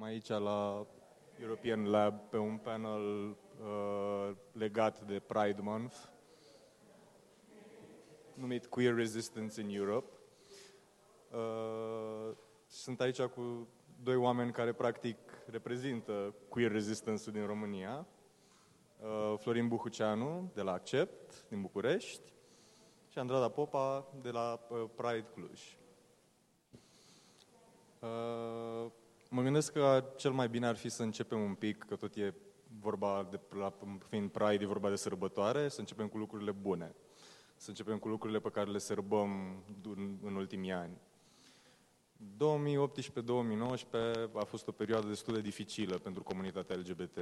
Suntem aici la European Lab pe un panel uh, legat de Pride Month numit Queer Resistance in Europe. Uh, sunt aici cu doi oameni care practic reprezintă queer resistance din România. Uh, Florin Buhuceanu de la Accept din București și Andrada Popa de la uh, Pride Cluj. Uh, mă gândesc că cel mai bine ar fi să începem un pic, că tot e vorba de, la, fiind Pride, e vorba de sărbătoare, să începem cu lucrurile bune. Să începem cu lucrurile pe care le sărbăm în, în ultimii ani. 2018-2019 a fost o perioadă destul de dificilă pentru comunitatea LGBT.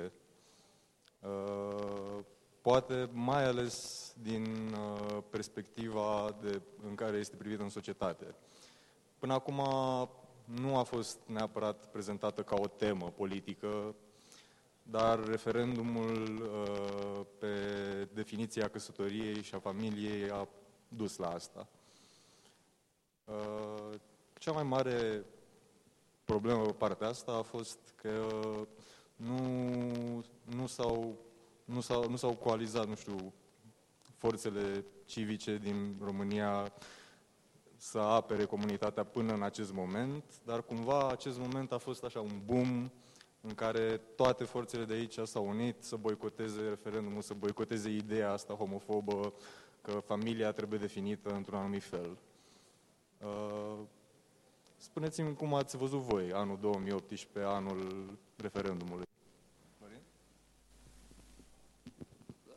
Uh, poate mai ales din uh, perspectiva de, în care este privită în societate. Până acum nu a fost neapărat prezentată ca o temă politică, dar referendumul uh, pe definiția căsătoriei și a familiei a dus la asta. Cea mai mare problemă pe partea asta a fost că nu, nu s-au nu s-au, nu s-au coalizat, nu știu, forțele civice din România să apere comunitatea până în acest moment, dar cumva acest moment a fost așa un boom în care toate forțele de aici s-au unit să boicoteze referendumul, să boicoteze ideea asta homofobă că familia trebuie definită într-un anumit fel. Uh, spuneți-mi cum ați văzut voi anul 2018, anul referendumului.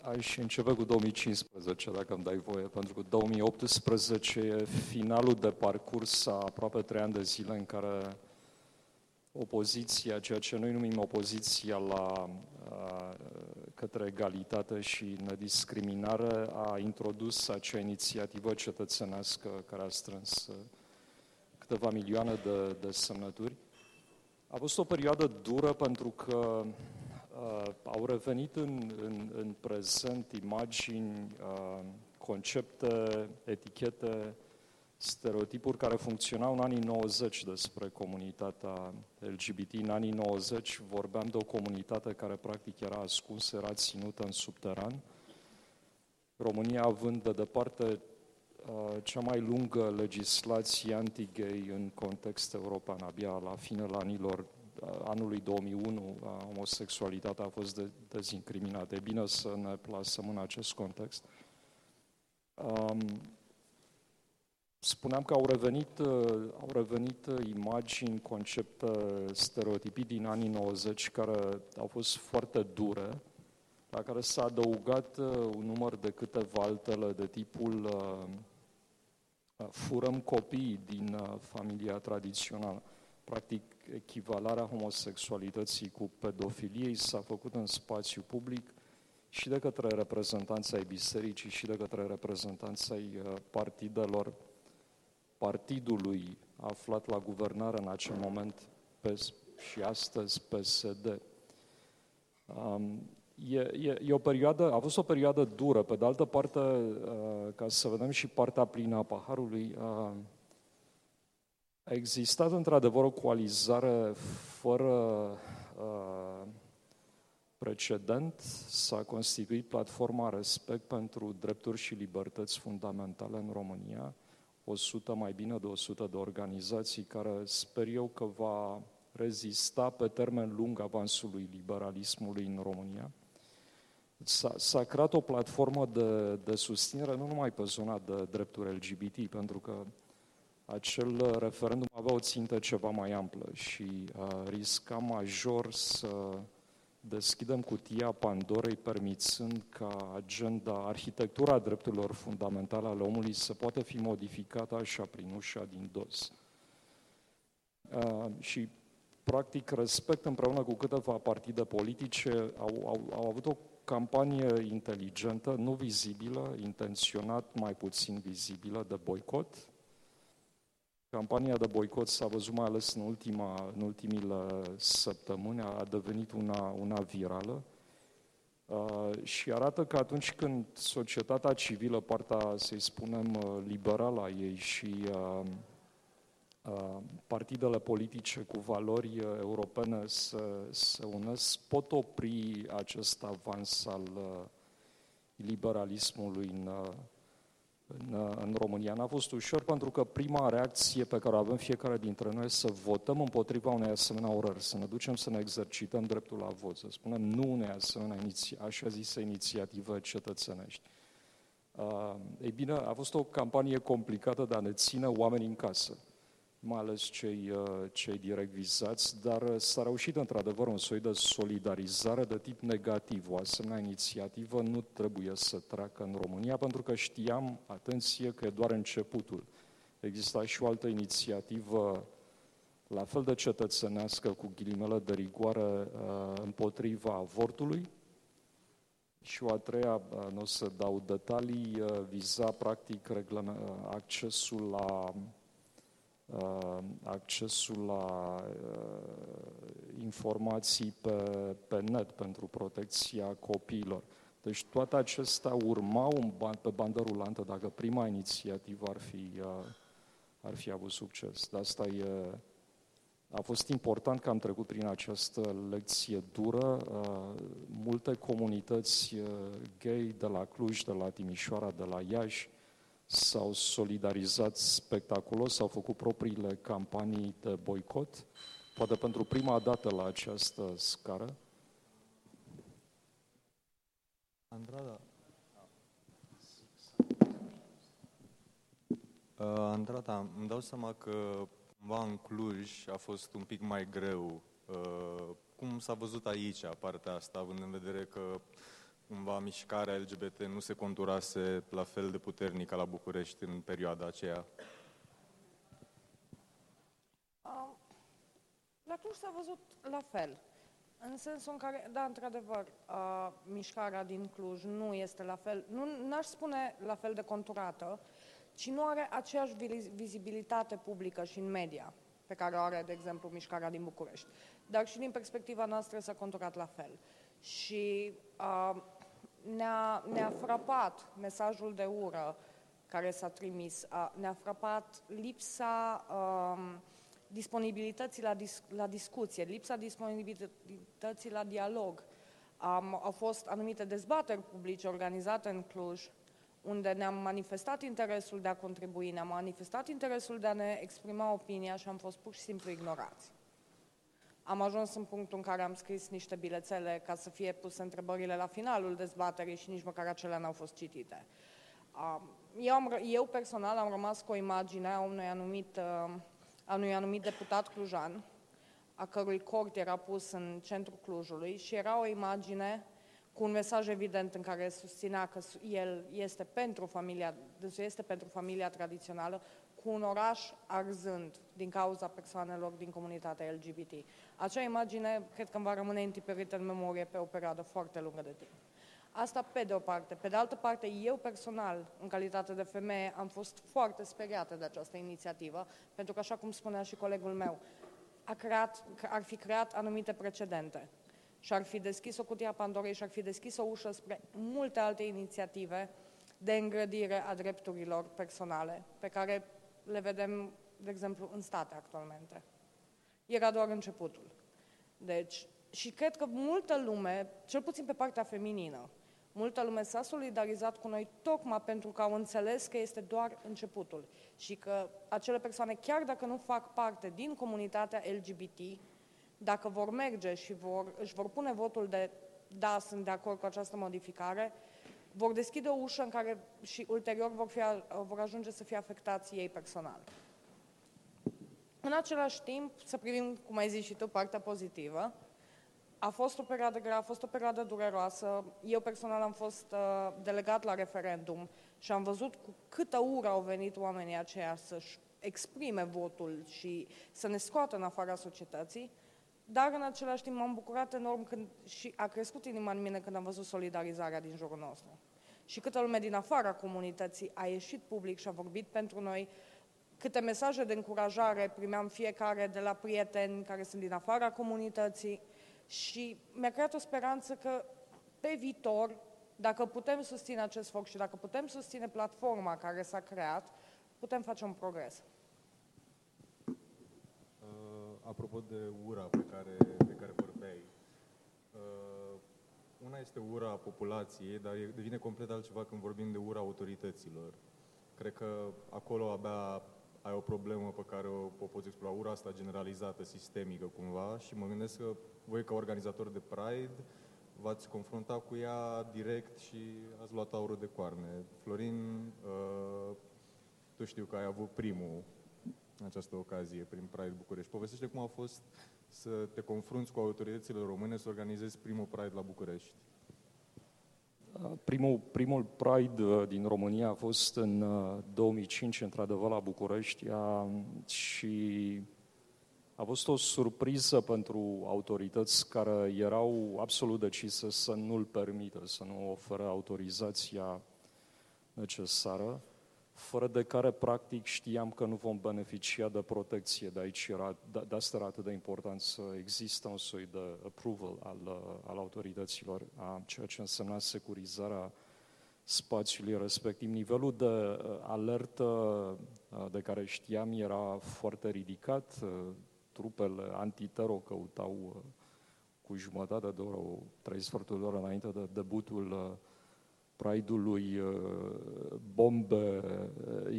Aș începe cu 2015, dacă îmi dai voie, pentru că 2018 e finalul de parcurs a aproape trei ani de zile în care opoziția, ceea ce noi numim opoziția la, către egalitate și nediscriminare, a introdus acea inițiativă cetățenească care a strâns câteva milioane de, de semnături. A fost o perioadă dură pentru că uh, au revenit în, în, în prezent imagini, uh, concepte, etichete, stereotipuri care funcționau în anii 90 despre comunitatea LGBT. În anii 90 vorbeam de o comunitate care practic era ascunsă, era ținută în subteran. România având de departe uh, cea mai lungă legislație anti-gay în context european, abia la finele anilor anului 2001 omosexualitatea a fost de, dezincriminată. E bine să ne plasăm în acest context. Um, spuneam că au revenit, au revenit imagini, concepte, stereotipii din anii 90 care au fost foarte dure, la care s-a adăugat un număr de câteva altele de tipul uh, furăm copii din uh, familia tradițională. Practic, echivalarea homosexualității cu pedofiliei s-a făcut în spațiu public și de către reprezentanța ai bisericii și de către reprezentanța ai uh, partidelor partidului aflat la guvernare în acel moment PES și astăzi PSD. Um, e, e, e o perioadă, a fost o perioadă dură. Pe de altă parte, uh, ca să vedem și partea plină a paharului, uh, a existat într-adevăr o coalizare fără uh, precedent. S-a constituit platforma Respect pentru drepturi și libertăți fundamentale în România. 100, mai bine de 100 de organizații care sper eu că va rezista pe termen lung avansului liberalismului în România. S-a, s-a creat o platformă de, de susținere nu numai pe zona de drepturi LGBT, pentru că acel referendum avea o țintă ceva mai amplă și uh, risca major să deschidem cutia Pandorei permițând ca agenda, arhitectura drepturilor fundamentale ale omului să poată fi modificată așa prin ușa din dos. Uh, și practic respect împreună cu câteva partide politice au, au, au avut o campanie inteligentă, nu vizibilă, intenționat mai puțin vizibilă de boicot, Campania de boicot s-a văzut mai ales în, ultima, în ultimile săptămâni, a devenit una, una virală. Uh, și arată că atunci când societatea civilă, partea, să-i spunem, uh, liberală a ei și uh, partidele politice cu valori europene să se unesc, pot opri acest avans al liberalismului în, în, în România. N-a fost ușor pentru că prima reacție pe care o avem fiecare dintre noi este să votăm împotriva unei asemenea orări, să ne ducem să ne exercităm dreptul la vot, să spunem nu unei asemenea iniți- așa zise inițiative cetățenești. Uh, ei bine, a fost o campanie complicată de a ne ține oamenii în casă mai ales cei, uh, cei direct vizați, dar uh, s-a reușit într-adevăr un soi de solidarizare de tip negativ. O asemenea inițiativă nu trebuie să treacă în România, pentru că știam, atenție, că e doar începutul. Exista și o altă inițiativă la fel de cetățenească, cu ghilimele de rigoare, uh, împotriva avortului, și o a treia, nu o să dau detalii, viza practic accesul la Uh, accesul la uh, informații pe, pe net pentru protecția copiilor. Deci toate acestea urmau pe bandă rulantă dacă prima inițiativă ar fi, uh, ar fi avut succes. De asta e, a fost important că am trecut prin această lecție dură. Multe comunități gay de la Cluj, de la Timișoara, de la Iași, s-au solidarizat spectaculos, s-au făcut propriile campanii de boicot, poate pentru prima dată la această scară. Andrada. Uh, Andrada, îmi dau seama că cumva în Cluj a fost un pic mai greu. Uh, cum s-a văzut aici partea asta, având în vedere că cumva mișcarea LGBT nu se conturase la fel de puternic ca la București în perioada aceea? La Cluj s-a văzut la fel. În sensul în care, da, într-adevăr, uh, mișcarea din Cluj nu este la fel, nu n-aș spune la fel de conturată, ci nu are aceeași vizibilitate publică și în media pe care o are, de exemplu, mișcarea din București. Dar și din perspectiva noastră s-a conturat la fel. Și uh, ne-a, ne-a frapat mesajul de ură care s-a trimis, ne-a frapat lipsa um, disponibilității la, dis, la discuție, lipsa disponibilității la dialog. Um, au fost anumite dezbateri publice organizate în Cluj, unde ne-am manifestat interesul de a contribui, ne-am manifestat interesul de a ne exprima opinia și am fost pur și simplu ignorați am ajuns în punctul în care am scris niște bilețele ca să fie puse întrebările la finalul dezbaterii și nici măcar acelea n-au fost citite. Eu, am, eu personal am rămas cu o imagine a unui anumit, a unui anumit deputat clujan, a cărui cort era pus în centrul Clujului și era o imagine cu un mesaj evident în care susținea că el este pentru familia, este pentru familia tradițională, cu un oraș arzând din cauza persoanelor din comunitatea LGBT. Acea imagine cred că îmi va rămâne întiperită în memorie pe o perioadă foarte lungă de timp. Asta pe de o parte. Pe de altă parte, eu personal, în calitate de femeie, am fost foarte speriată de această inițiativă, pentru că, așa cum spunea și colegul meu, a creat, ar fi creat anumite precedente și ar fi deschis o cutie a Pandorei și ar fi deschis o ușă spre multe alte inițiative de îngrădire a drepturilor personale, pe care le vedem, de exemplu, în state actualmente. Era doar începutul. Deci, și cred că multă lume, cel puțin pe partea feminină, multă lume s-a solidarizat cu noi tocmai pentru că au înțeles că este doar începutul și că acele persoane, chiar dacă nu fac parte din comunitatea LGBT, dacă vor merge și vor, își vor pune votul de da, sunt de acord cu această modificare, vor deschide o ușă în care și ulterior vor, fi, vor ajunge să fie afectați ei personal. În același timp, să privim, cum ai zis și tu, partea pozitivă. A fost o perioadă grea, a fost o perioadă dureroasă. Eu personal am fost uh, delegat la referendum și am văzut cu câtă ură au venit oamenii aceia să-și exprime votul și să ne scoată în afara societății, dar în același timp m-am bucurat enorm când, și a crescut inima în mine când am văzut solidarizarea din jurul nostru. Și câtă lume din afara comunității a ieșit public și a vorbit pentru noi, câte mesaje de încurajare primeam fiecare de la prieteni care sunt din afara comunității și mi-a creat o speranță că pe viitor, dacă putem susține acest foc și dacă putem susține platforma care s-a creat, putem face un progres. Apropo de ura pe care, pe care vorbeai, uh, una este ura populației, dar devine complet altceva când vorbim de ura autorităților. Cred că acolo abia ai o problemă pe care o, o poți explora, ura asta generalizată, sistemică cumva și mă gândesc că voi ca organizator de Pride v-ați confruntat cu ea direct și ați luat aurul de coarne. Florin, uh, tu știu că ai avut primul în această ocazie prin Pride București. Povestește cum a fost să te confrunți cu autoritățile române să organizezi primul Pride la București. Primul, primul Pride uh, din România a fost în 2005, uh, într-adevăr, la București și a fost o surpriză pentru autorități care erau absolut decise să nu-l permită, să nu oferă autorizația necesară fără de care practic știam că nu vom beneficia de protecție. De aici era, de, de asta era atât de important să există un soi de approval al, al autorităților, a ceea ce însemna securizarea spațiului respectiv. Nivelul de uh, alertă uh, de care știam era foarte ridicat, uh, trupele antitero căutau cu jumătate de oră, trei sferturi de oră înainte de debutul Pride-ului, uh, bombe.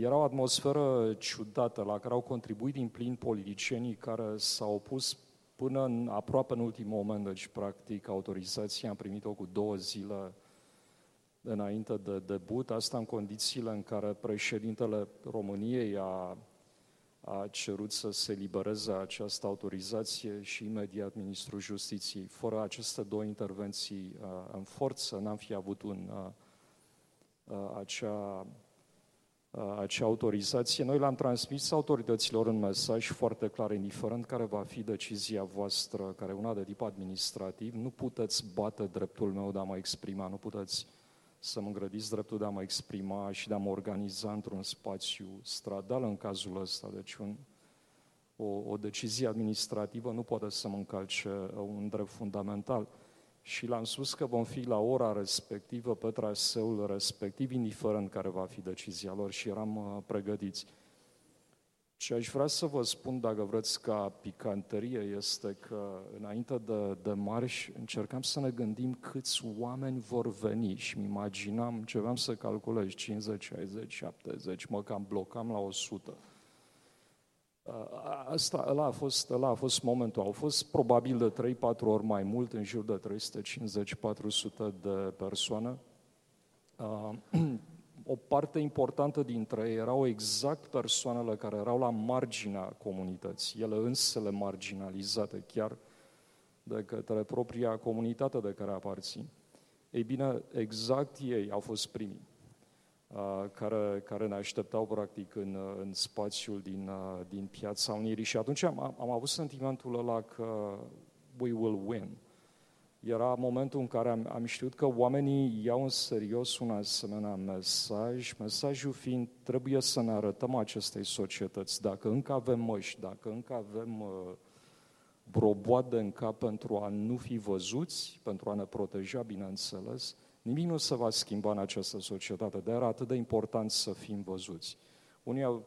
Era o atmosferă ciudată la care au contribuit din plin politicienii care s-au opus până în, aproape în ultimul moment, deci practic autorizația am primit-o cu două zile înainte de debut, asta în condițiile în care președintele României a, a cerut să se libereze această autorizație și imediat Ministrul Justiției. Fără aceste două intervenții uh, în forță, n-am fi avut un uh, acea, acea autorizație. Noi l-am transmis autorităților în mesaj foarte clar, indiferent care va fi decizia voastră, care e una de tip administrativ, nu puteți bate dreptul meu de a mă exprima, nu puteți să mă îngrădiți dreptul de a mă exprima și de a mă organiza într-un spațiu stradal în cazul ăsta. Deci un, o, o decizie administrativă nu poate să mă încalce un drept fundamental și l-am spus că vom fi la ora respectivă pe traseul respectiv, indiferent care va fi decizia lor și eram uh, pregătiți. Și aș vrea să vă spun, dacă vreți, ca picanterie, este că înainte de, de marș încercam să ne gândim câți oameni vor veni și îmi imaginam, începeam să calculez 50, 60, 70, mă cam blocam la 100. Asta, ăla, a fost, ăla a fost momentul. Au fost probabil de 3-4 ori mai mult, în jur de 350-400 de persoane. O parte importantă dintre ei erau exact persoanele care erau la marginea comunității, ele însele marginalizate chiar de către propria comunitate de care aparțin. Ei bine, exact ei au fost primii care, care ne așteptau practic în, în spațiul din, din Piața Unirii și atunci am, am avut sentimentul ăla că we will win. Era momentul în care am, am știut că oamenii iau în serios un asemenea mesaj, mesajul fiind trebuie să ne arătăm acestei societăți. Dacă încă avem măști, dacă încă avem uh, broboade în cap pentru a nu fi văzuți, pentru a ne proteja, bineînțeles, Nimic nu se va schimba în această societate, de era atât de important să fim văzuți. Unii au,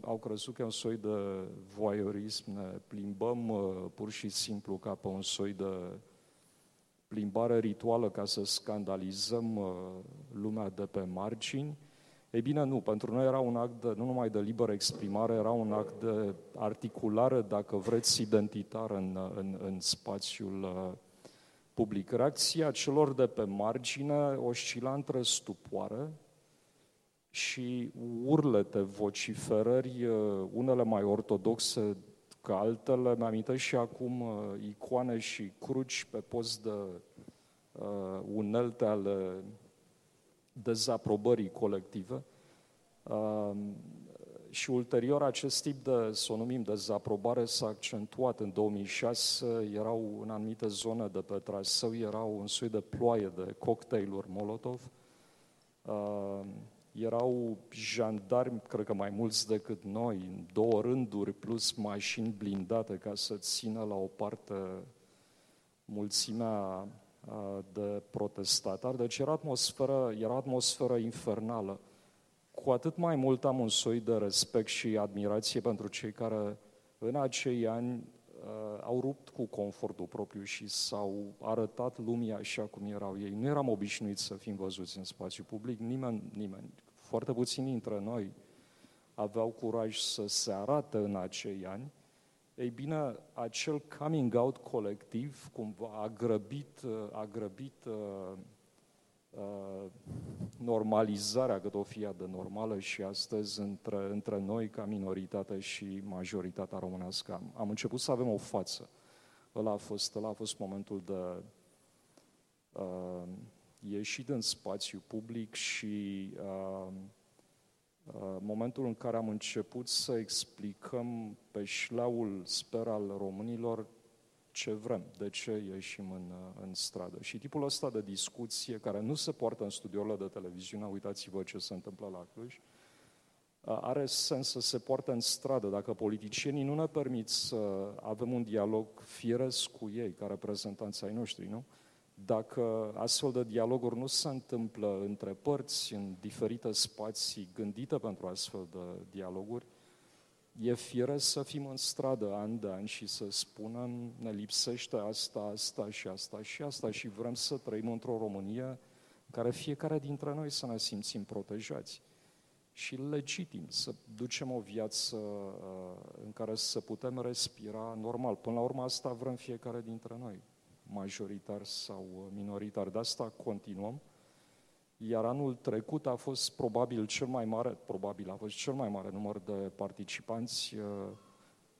au crezut că e un soi de voyeurism, ne plimbăm uh, pur și simplu ca pe un soi de plimbare rituală ca să scandalizăm uh, lumea de pe margini. Ei bine, nu, pentru noi era un act de, nu numai de liberă exprimare, era un act de articulare, dacă vreți, identitar în, în, în spațiul uh, public. Reacția celor de pe margine oscila între stupoare și urlete, vociferări, uh, unele mai ortodoxe ca altele. Mi-am și acum uh, icoane și cruci pe post de uh, unelte ale dezaprobării colective. Uh, și ulterior acest tip de, să o numim, dezaprobare s-a accentuat. În 2006, erau în anumite zone de pe traseu, erau un soi de ploaie de cocktailuri Molotov, uh, erau jandarmi, cred că mai mulți decât noi, în două rânduri, plus mașini blindate ca să țină la o parte mulțimea uh, de protestatari. Deci era atmosferă, era atmosferă infernală cu atât mai mult am un soi de respect și admirație pentru cei care în acei ani uh, au rupt cu confortul propriu și s-au arătat lumii așa cum erau ei. Nu eram obișnuiți să fim văzuți în spațiu public, nimeni, nimeni, foarte puțini dintre noi aveau curaj să se arate în acei ani. Ei bine, acel coming out colectiv cumva a grăbit, a grăbit uh, uh, normalizarea, cât o fie de normală și astăzi între, între noi ca minoritate și majoritatea românească. Am, am început să avem o față. Ăla a fost, ăla a fost momentul de uh, ieșit în spațiu public și uh, uh, momentul în care am început să explicăm pe șleaul, sper, al românilor ce vrem, de ce ieșim în, în stradă. Și tipul ăsta de discuție, care nu se poartă în studiourile de televiziune, uitați-vă ce se întâmplă la Cluj, are sens să se poartă în stradă. Dacă politicienii nu ne permit să avem un dialog fieresc cu ei, ca reprezentanți ai noștri, nu? Dacă astfel de dialoguri nu se întâmplă între părți, în diferite spații gândite pentru astfel de dialoguri, e firesc să fim în stradă an de an și să spunem ne lipsește asta, asta și asta și asta și vrem să trăim într-o Românie în care fiecare dintre noi să ne simțim protejați și legitim să ducem o viață uh, în care să putem respira normal. Până la urmă asta vrem fiecare dintre noi, majoritar sau minoritar. De asta continuăm iar anul trecut a fost probabil cel mai mare, probabil a fost cel mai mare număr de participanți. Uh,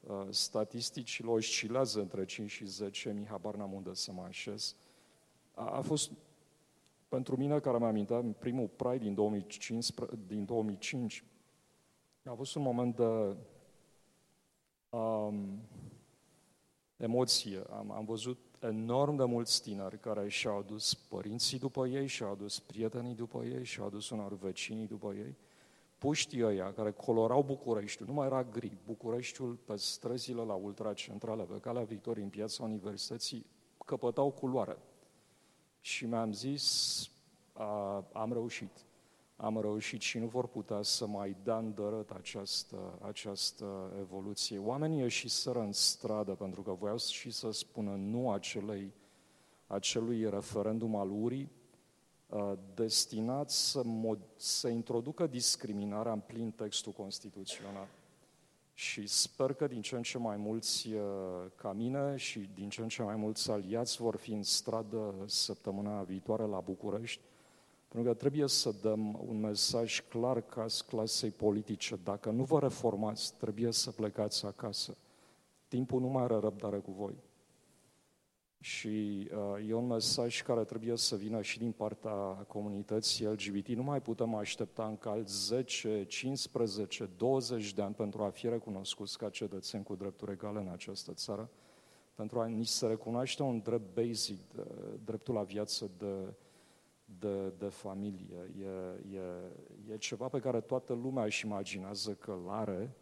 uh, statisticile oscilează între 5 și 10, mi habar n-am unde să mă așez. A, a fost pentru mine, care mi-am amintit, primul Pride din, 2015, din 2005, a fost un moment de um, emoție. Am, am văzut enorm de mulți tineri care și-au adus părinții după ei, și-au adus prietenii după ei, și-au adus unor vecinii după ei. Puștii ăia care colorau Bucureștiul, nu mai era gri, Bucureștiul pe străzile la ultracentrale, pe calea Victoriei, în piața Universității, căpătau culoare. Și mi-am zis, a, am reușit am reușit și nu vor putea să mai dea îndărât această, această evoluție. Oamenii ieșiseră în stradă pentru că voiau și să spună nu acelei, acelui referendum al urii, uh, destinat să, mod, să introducă discriminarea în plin textul constituțional. Și sper că din ce în ce mai mulți uh, ca mine și din ce în ce mai mulți aliați vor fi în stradă săptămâna viitoare la București, pentru că trebuie să dăm un mesaj clar ca clasei politice. Dacă nu vă reformați, trebuie să plecați acasă. Timpul nu mai are răbdare cu voi. Și uh, e un mesaj care trebuie să vină și din partea comunității LGBT. Nu mai putem aștepta în cal 10, 15, 20 de ani pentru a fi recunoscuți ca cetățeni cu drepturi egale în această țară, pentru a ni se recunoaște un drept basic, de, dreptul la viață de de, de familie. E, e, e ceva pe care toată lumea își imaginează că îl are.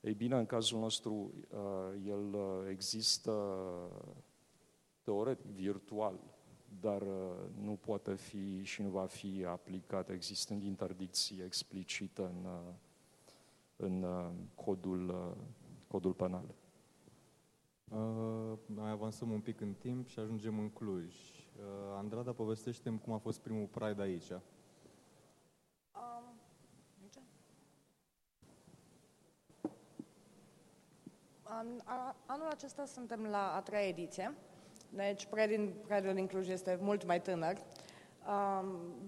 Ei bine, în cazul nostru, uh, el uh, există teoretic, virtual, dar uh, nu poate fi și nu va fi aplicat existând interdicții explicite în, în codul, codul penal. Uh, mai avansăm un pic în timp și ajungem în Cluj. Uh, Andrada, povestește cum a fost primul Pride aici. Um, An, a, anul acesta suntem la a treia ediție, deci Pride-ul din Cluj este mult mai tânăr. Um,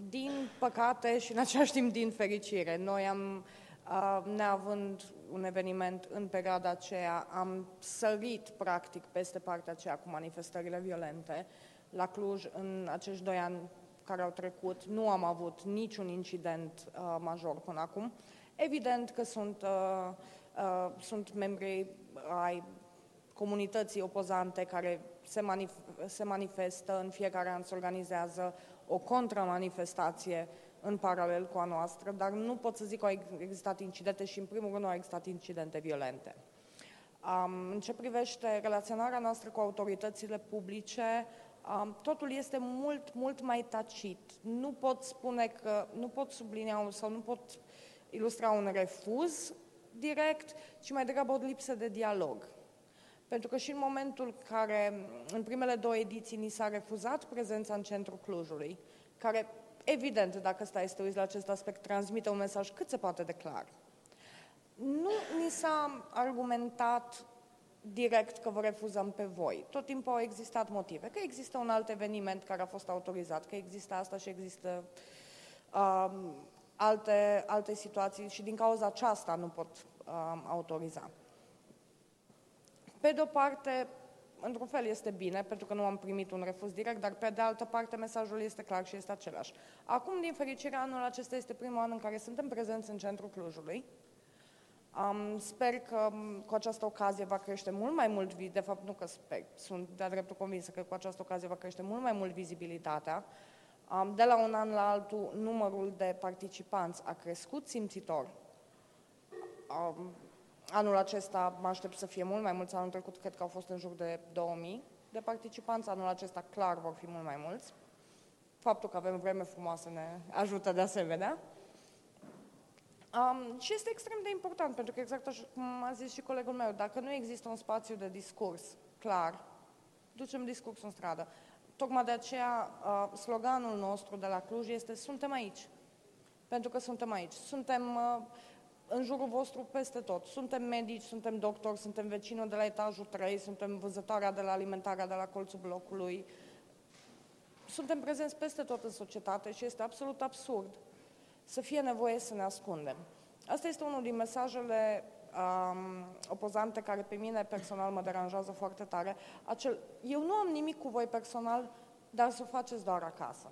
din păcate și în același timp din fericire, noi am, uh, neavând un eveniment în perioada aceea, am sărit practic peste partea aceea cu manifestările violente la Cluj, în acești doi ani care au trecut, nu am avut niciun incident uh, major până acum. Evident că sunt, uh, uh, sunt membri ai comunității opozante care se, manif- se manifestă, în fiecare an se organizează o contramanifestație în paralel cu a noastră, dar nu pot să zic că au existat incidente și, în primul rând, nu au existat incidente violente. Um, în ce privește relaționarea noastră cu autoritățile publice, totul este mult, mult mai tacit. Nu pot spune că, nu pot sublinia sau nu pot ilustra un refuz direct, ci mai degrabă o lipsă de dialog. Pentru că și în momentul în care, în primele două ediții, ni s-a refuzat prezența în centrul Clujului, care, evident, dacă stai să te uiți la acest aspect, transmite un mesaj cât se poate de clar. Nu ni s-a argumentat direct că vă refuzăm pe voi. Tot timpul au existat motive. Că există un alt eveniment care a fost autorizat, că există asta și există um, alte, alte situații și din cauza aceasta nu pot um, autoriza. Pe de o parte, într-un fel este bine, pentru că nu am primit un refuz direct, dar pe de altă parte mesajul este clar și este același. Acum, din fericire, anul acesta este primul an în care suntem prezenți în centrul Clujului. Um, sper că um, cu această ocazie va crește mult mai mult, de fapt nu că sper, sunt de-a dreptul convinsă că cu această ocazie va crește mult mai mult vizibilitatea. Um, de la un an la altul, numărul de participanți a crescut simțitor. Um, Anul acesta mă aștept să fie mult mai mulți, anul trecut cred că au fost în jur de 2000 de participanți, anul acesta clar vor fi mult mai mulți. Faptul că avem vreme frumoasă ne ajută de asemenea. Um, și este extrem de important, pentru că exact așa cum a zis și colegul meu, dacă nu există un spațiu de discurs clar, ducem discursul în stradă. Tocmai de aceea uh, sloganul nostru de la Cluj este Suntem aici. Pentru că suntem aici. Suntem uh, în jurul vostru peste tot. Suntem medici, suntem doctori, suntem vecinul de la etajul 3, suntem vânzătoarea de la alimentarea de la colțul blocului. Suntem prezenți peste tot în societate și este absolut absurd să fie nevoie să ne ascundem. Asta este unul din mesajele um, opozante care pe mine personal mă deranjează foarte tare. Acel, eu nu am nimic cu voi personal, dar să o faceți doar acasă.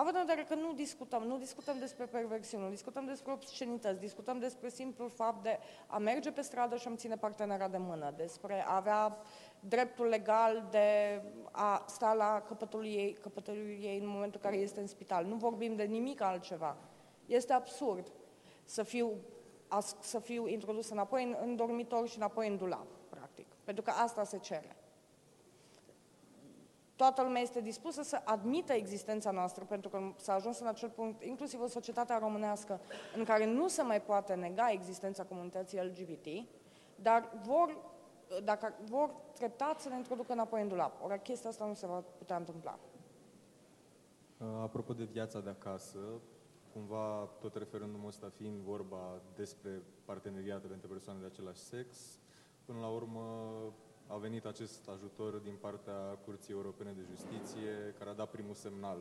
Având în vedere că nu discutăm, nu discutăm despre perversiuni, nu discutăm despre obscenități, discutăm despre simplul fapt de a merge pe stradă și a-mi ține partenera de mână, despre a avea dreptul legal de a sta la căpătul ei, căpătul ei în momentul în care este în spital. Nu vorbim de nimic altceva. Este absurd să fiu, să fiu introdus înapoi în, în dormitor și înapoi în dulap, practic. Pentru că asta se cere toată lumea este dispusă să admită existența noastră, pentru că s-a ajuns în acel punct, inclusiv în societatea românească, în care nu se mai poate nega existența comunității LGBT, dar vor, dacă vor treptat să ne introducă înapoi în dulap. Ori chestia asta nu se va putea întâmpla. Apropo de viața de acasă, cumva tot referendumul ăsta fiind vorba despre parteneriatele între persoane de același sex, până la urmă a venit acest ajutor din partea Curții Europene de Justiție, care a dat primul semnal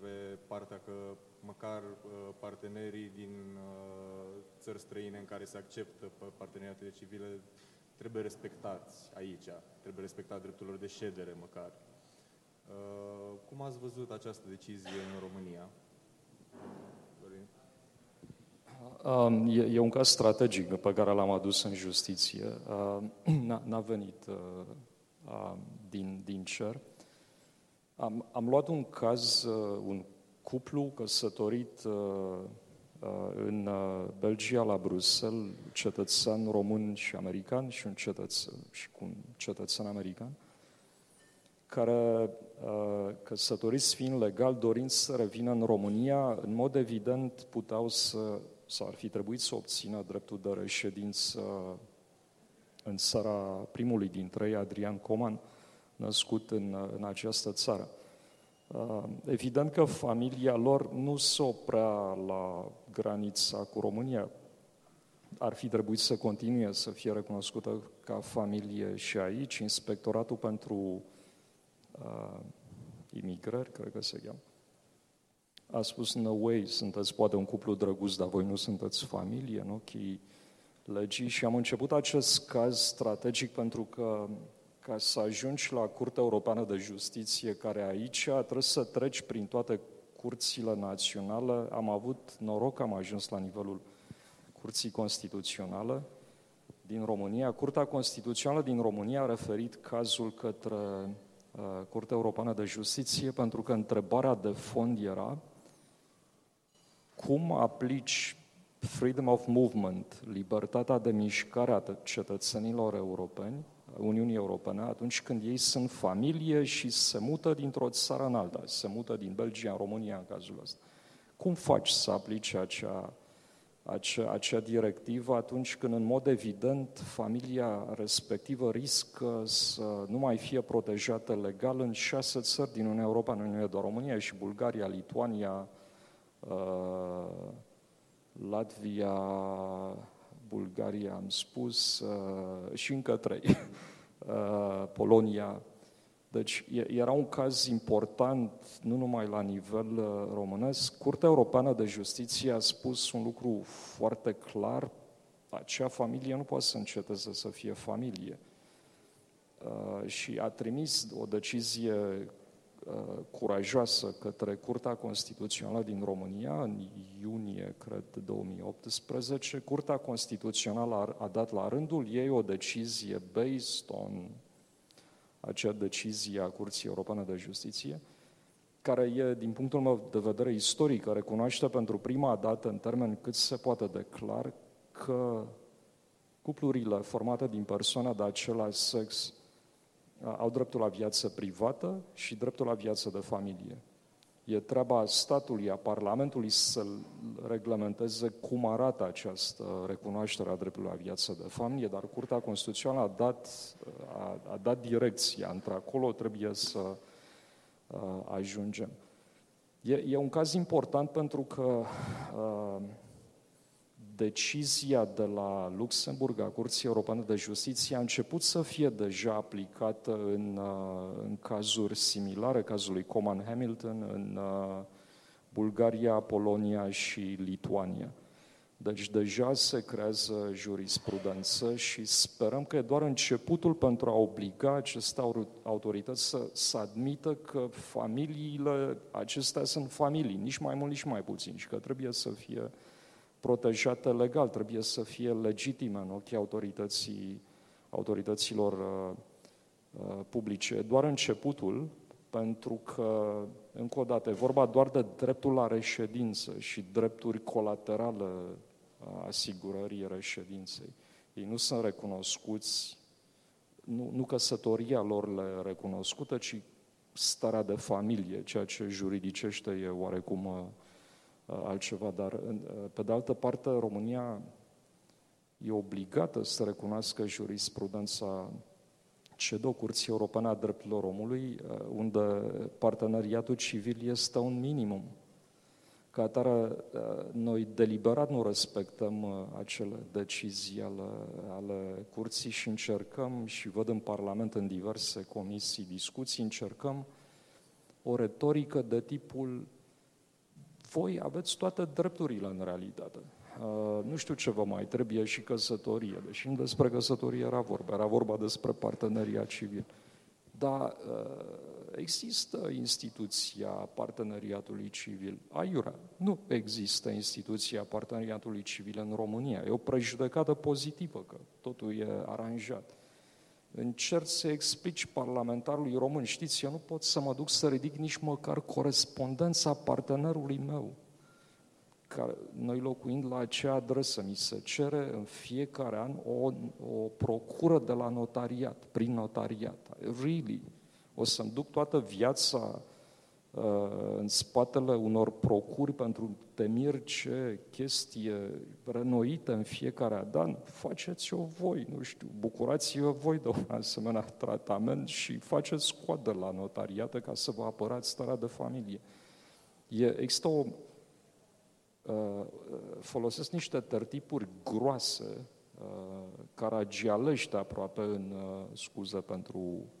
pe partea că măcar uh, partenerii din uh, țări străine în care se acceptă parteneriatele civile trebuie respectați aici, trebuie respectat dreptul lor de ședere măcar. Uh, cum ați văzut această decizie în România? Um, e, e un caz strategic pe care l-am adus în justiție. Uh, n-a venit uh, uh, din, din cer. Am, am luat un caz, uh, un cuplu căsătorit uh, uh, în uh, Belgia, la Bruxelles, cetățean român și american și, un cetățean, și cu un cetățean american, care, uh, căsătoriți fiind legal, dorind să revină în România, în mod evident puteau să sau ar fi trebuit să obțină dreptul de reședință în țara primului dintre ei, Adrian Coman, născut în, în această țară. Uh, evident că familia lor nu se oprea la granița cu România. Ar fi trebuit să continue să fie recunoscută ca familie și aici. Inspectoratul pentru uh, imigrări, cred că se cheamă, a spus, no way, sunteți poate un cuplu drăguț, dar voi nu sunteți familie în ochii legii și am început acest caz strategic pentru că ca să ajungi la Curtea Europeană de Justiție, care aici trebuie să treci prin toate curțile naționale. Am avut noroc că am ajuns la nivelul Curții Constituționale din România. Curtea Constituțională din România a referit cazul către uh, Curtea Europeană de Justiție pentru că întrebarea de fond era cum aplici freedom of movement, libertatea de mișcare a cetățenilor europeni, Uniunii Europene, atunci când ei sunt familie și se mută dintr-o țară în alta, se mută din Belgia în România în cazul ăsta. Cum faci să aplici acea acea, acea directivă atunci când, în mod evident, familia respectivă riscă să nu mai fie protejată legal în șase țări din Uniunea Europeană, nu e doar România, și Bulgaria, Lituania, uh, Latvia, Bulgaria, am spus, uh, și încă trei, uh, Polonia, deci era un caz important, nu numai la nivel uh, românesc. Curtea Europeană de Justiție a spus un lucru foarte clar, acea familie nu poate să înceteze să fie familie. Uh, și a trimis o decizie uh, curajoasă către Curtea Constituțională din România în iunie, cred, 2018. Curtea Constituțională a dat la rândul ei o decizie based on acea decizie a Curții Europene de Justiție, care e, din punctul meu de vedere istoric, recunoaște pentru prima dată, în termen cât se poate de clar, că cuplurile formate din persoane de același sex au dreptul la viață privată și dreptul la viață de familie. E treaba statului, a Parlamentului să reglementeze cum arată această recunoaștere a dreptului la viață de familie, dar Curtea Constituțională a dat, a, a dat direcția. Între-acolo trebuie să uh, ajungem. E, e un caz important pentru că uh, decizia de la Luxemburg a Curții Europene de Justiție a început să fie deja aplicată în, uh, în cazuri similare, cazului Coman Hamilton, în uh, Bulgaria, Polonia și Lituania. Deci deja se creează jurisprudență și sperăm că e doar începutul pentru a obliga aceste autorități să, să admită că familiile acestea sunt familii, nici mai mult, nici mai puțin, și că trebuie să fie uh, protejate legal, trebuie să fie legitime în ochii autorității, autorităților uh, uh, publice. Doar începutul, pentru că, încă o dată, e vorba doar de dreptul la reședință și drepturi colaterale a asigurării reședinței. Ei nu sunt recunoscuți, nu, nu căsătoria lor le recunoscută, ci starea de familie, ceea ce juridicește e oarecum uh, Uh, altceva, dar uh, pe de altă parte România e obligată să recunoască jurisprudența CEDO, Curții Europene a Drepturilor Omului, uh, unde parteneriatul civil este un minimum. Ca atare, noi deliberat nu respectăm acele decizii ale, ale curții și încercăm, și văd în Parlament în diverse comisii discuții, încercăm o retorică de tipul voi aveți toate drepturile în realitate. Uh, nu știu ce vă mai trebuie și căsătorie, deși nu despre căsătorie era vorba, era vorba despre parteneria civil. Dar uh, există instituția parteneriatului civil. Aiurea, nu există instituția parteneriatului civil în România. E o prejudecată pozitivă că totul e aranjat încerci să explici parlamentarului român, știți, eu nu pot să mă duc să ridic nici măcar corespondența partenerului meu. Care, noi locuind la acea adresă, mi se cere în fiecare an o, o procură de la notariat, prin notariat. Really? O să-mi duc toată viața Uh, în spatele unor procuri pentru temir ce chestie renoită în fiecare an, faceți-o voi, nu știu, bucurați-vă voi de un asemenea tratament și faceți scoadă la notariată ca să vă apărați starea de familie. E, există o, uh, folosesc niște tertipuri groase, uh, caragialești aproape în scuze pentru Uh,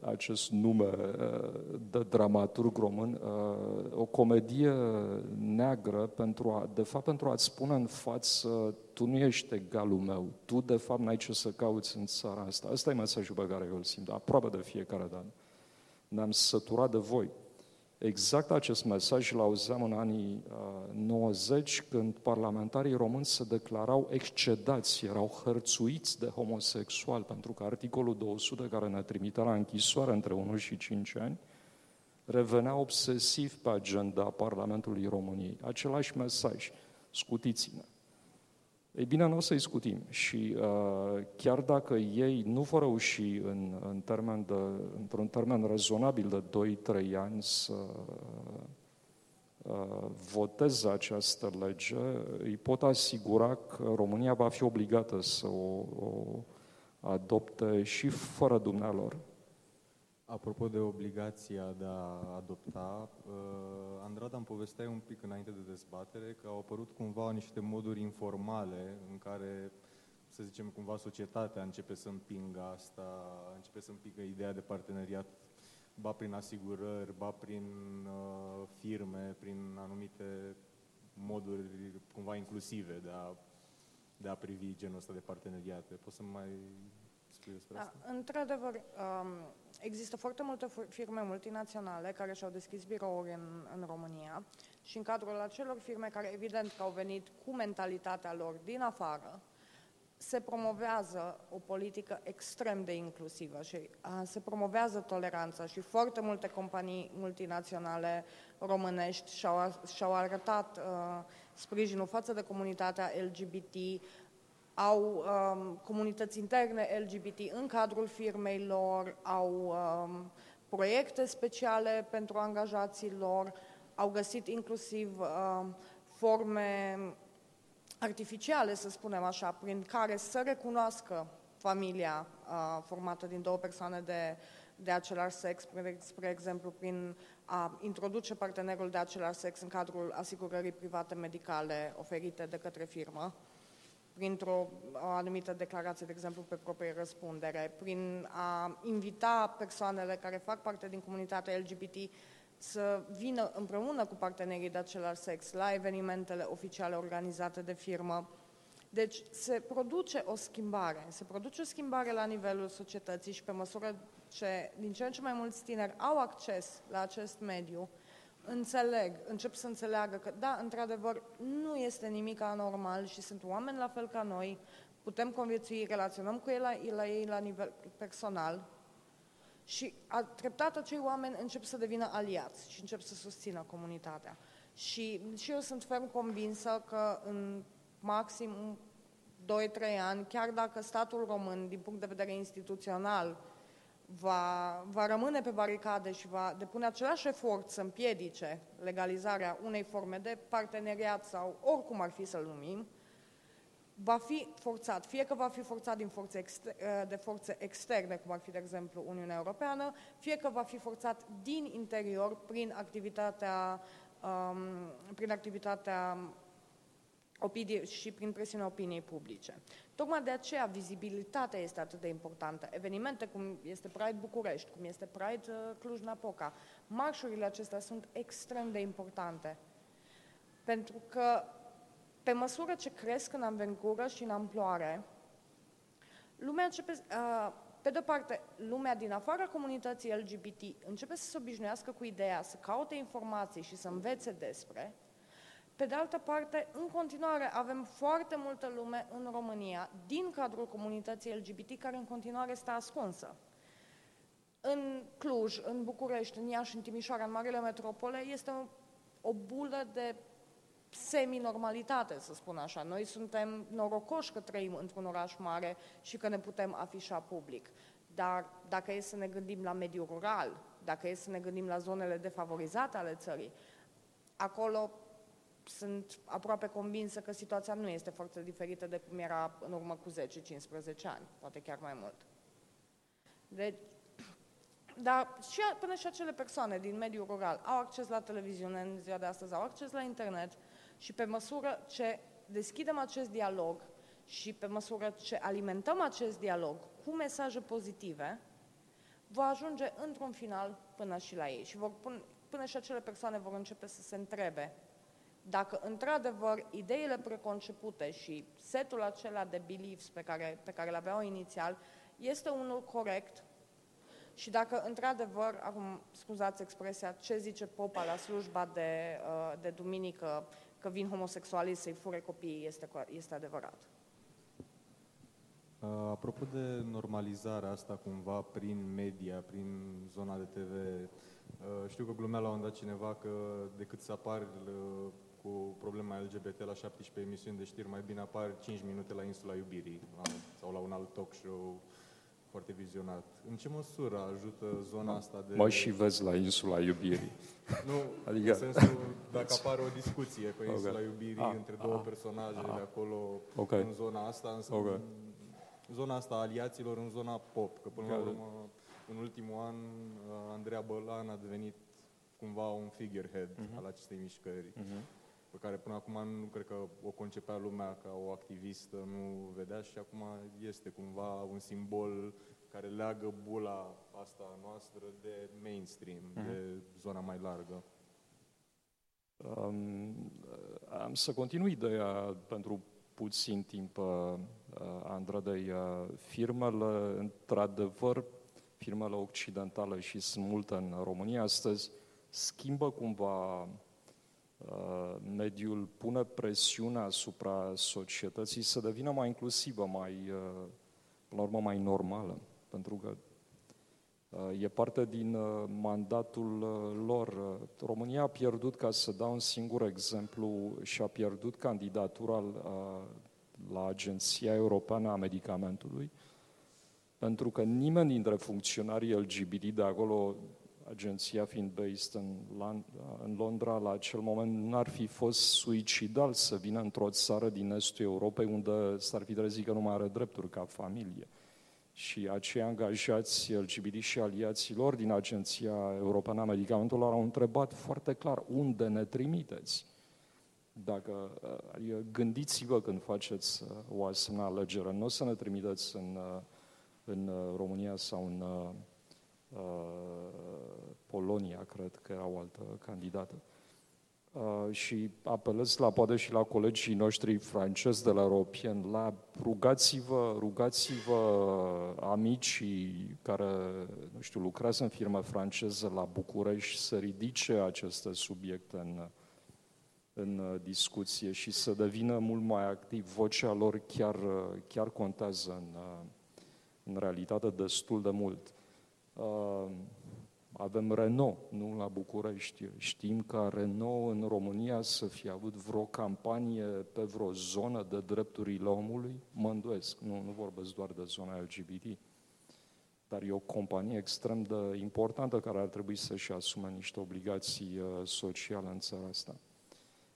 acest nume uh, de dramaturg român, uh, o comedie neagră, pentru a, de fapt pentru a-ți spune în față, tu nu ești egalul meu, tu de fapt n-ai ce să cauți în țara asta. Asta e mesajul pe care eu îl simt, aproape de fiecare dată. Ne-am săturat de voi. Exact acest mesaj l auzeam în anii uh, 90, când parlamentarii români se declarau excedați, erau hărțuiți de homosexual, pentru că articolul 200, care ne trimite la închisoare între 1 și 5 ani, revenea obsesiv pe agenda Parlamentului României. Același mesaj, scutiți-ne. Ei bine, nu o să-i scutim și uh, chiar dacă ei nu vor reuși în, în termen de, într-un termen rezonabil de 2-3 ani să uh, voteze această lege, îi pot asigura că România va fi obligată să o, o adopte și fără dumnealor. Apropo de obligația de a adopta, uh, Andrada îmi povestea un pic înainte de dezbatere că au apărut cumva niște moduri informale în care, să zicem, cumva societatea începe să împingă asta, începe să împingă ideea de parteneriat ba prin asigurări, ba prin uh, firme, prin anumite moduri cumva inclusive de a, de a privi genul ăsta de parteneriate. Poți să mai spui despre da, asta? Într-adevăr, um, există foarte multe firme multinaționale care și-au deschis birouri în, în România și în cadrul acelor firme care evident că au venit cu mentalitatea lor din afară, se promovează o politică extrem de inclusivă și a, se promovează toleranța și foarte multe companii multinaționale românești și-au, și-au arătat uh, sprijinul față de comunitatea LGBT, au um, comunități interne LGBT în cadrul firmei lor, au um, proiecte speciale pentru angajații lor, au găsit inclusiv um, forme artificiale, să spunem așa, prin care să recunoască familia uh, formată din două persoane de, de același sex, spre, spre exemplu, prin a introduce partenerul de același sex în cadrul asigurării private medicale oferite de către firmă, printr-o anumită declarație, de exemplu, pe proprie răspundere, prin a invita persoanele care fac parte din comunitatea LGBT să vină împreună cu partenerii de același sex la evenimentele oficiale organizate de firmă. Deci se produce o schimbare, se produce o schimbare la nivelul societății și pe măsură ce din ce în ce mai mulți tineri au acces la acest mediu, înțeleg, încep să înțeleagă că, da, într-adevăr, nu este nimic anormal și sunt oameni la fel ca noi, putem conviețui, relaționăm cu ei la, la ei la nivel personal, și a, treptat acei oameni încep să devină aliați și încep să susțină comunitatea. Și, și eu sunt ferm convinsă că în maxim 2-3 ani, chiar dacă statul român, din punct de vedere instituțional, va, va rămâne pe baricade și va depune același efort să împiedice legalizarea unei forme de parteneriat sau oricum ar fi să-l numim, va fi forțat, fie că va fi forțat din forțe exter- eh, de forțe externe, cum ar fi, de exemplu, Uniunea Europeană, fie că va fi forțat din interior prin activitatea, um, prin activitatea opinii și prin presiunea opiniei publice. Tocmai de aceea vizibilitatea este atât de importantă. Evenimente cum este Pride București, cum este Pride uh, Cluj-Napoca, marșurile acestea sunt extrem de importante. Pentru că pe măsură ce cresc în anvergură și în amploare, lumea începe, uh, pe de-o parte, lumea din afara comunității LGBT începe să se obișnuiască cu ideea, să caute informații și să învețe despre, pe de altă parte, în continuare avem foarte multă lume în România, din cadrul comunității LGBT, care în continuare este ascunsă. În Cluj, în București, în Iași, în Timișoara, în marile metropole, este o, o bulă de semi-normalitate, să spun așa. Noi suntem norocoși că trăim într-un oraș mare și că ne putem afișa public. Dar dacă e să ne gândim la mediul rural, dacă e să ne gândim la zonele defavorizate ale țării, acolo sunt aproape convinsă că situația nu este foarte diferită de cum era în urmă cu 10-15 ani, poate chiar mai mult. Deci, dar și, până și acele persoane din mediul rural au acces la televiziune în ziua de astăzi, au acces la internet și pe măsură ce deschidem acest dialog și pe măsură ce alimentăm acest dialog cu mesaje pozitive, va ajunge într-un final până și la ei și vor pun, până și acele persoane vor începe să se întrebe dacă într-adevăr ideile preconcepute și setul acela de beliefs pe care, pe care le aveau inițial este unul corect și dacă într-adevăr, acum scuzați expresia, ce zice popa la slujba de, uh, de duminică, că vin homosexualii să-i fure copiii, este, este adevărat. Uh, apropo de normalizarea asta cumva prin media, prin zona de TV, uh, știu că glumea la un dat cineva că decât să apar uh, cu problema LGBT la 17 emisiuni de știri, mai bine apar 5 minute la Insula Iubirii la, sau la un alt talk show foarte vizionat. În ce măsură ajută zona asta de... Mă și vezi la insula iubirii. Nu, Adică- adică... în sensul, dacă apare o discuție pe Ok. insula iubirii Ah, între două ah, personaje de acolo, Ok. în zona asta, însă Ok. în zona asta a aliaților, în zona pop, că până la Got it. urmă, în ultimul an, uh, Andreea Bălan a devenit cumva un figurehead Mhm. al acestei mișcări, pe care până acum nu cred că o concepea lumea ca o activistă, nu vedea și acum este cumva un simbol care leagă bula asta noastră de mainstream, Mhm. de zona mai largă. Um, am să continui ideea pentru puțin timp, uh, uh, Andradei. Uh, firmele, într-adevăr, firmele occidentale și sunt multe în România astăzi, schimbă cumva uh, mediul, pune presiune asupra societății să devină mai inclusivă, mai, uh, până la urmă, mai normală. Pentru că Uh, E parte din uh, mandatul uh, lor. Uh, România a pierdut, ca să dau un singur exemplu, și-a pierdut candidatura uh, la Agenția Europeană a Medicamentului, pentru că nimeni dintre funcționarii LGBT de acolo, agenția fiind based în, Lan- în Londra, la acel moment n-ar fi fost suicidal să vină într-o țară din estul Europei unde s-ar fi trezit că nu mai are drepturi ca familie și acei angajați LGBT și aliaților din Agenția Europeană a Medicamentelor au întrebat foarte clar unde ne trimiteți. Dacă, adică gândiți-vă când faceți uh, o asemenea alegere, nu o să ne trimiteți în, uh, în uh, România sau în uh, Polonia, cred că era o altă candidată. Uh, și apelez la poate și la colegii noștri francezi de la Europien Lab, rugați-vă, rugați-vă amicii care, nu știu, lucrează în firmă franceză la București să ridice aceste subiecte în, în uh, discuție și să devină mult mai activ. Vocea lor chiar, uh, chiar contează în, uh, în realitate destul de mult. Uh, avem Renault, nu la București. Știm ca Renault în România să fie avut vreo campanie pe vreo zonă de drepturile omului? Mă îndoiesc, nu, nu vorbesc doar de zona LGBT. Dar e o companie extrem de importantă care ar trebui să-și asume niște obligații uh, sociale în țara asta.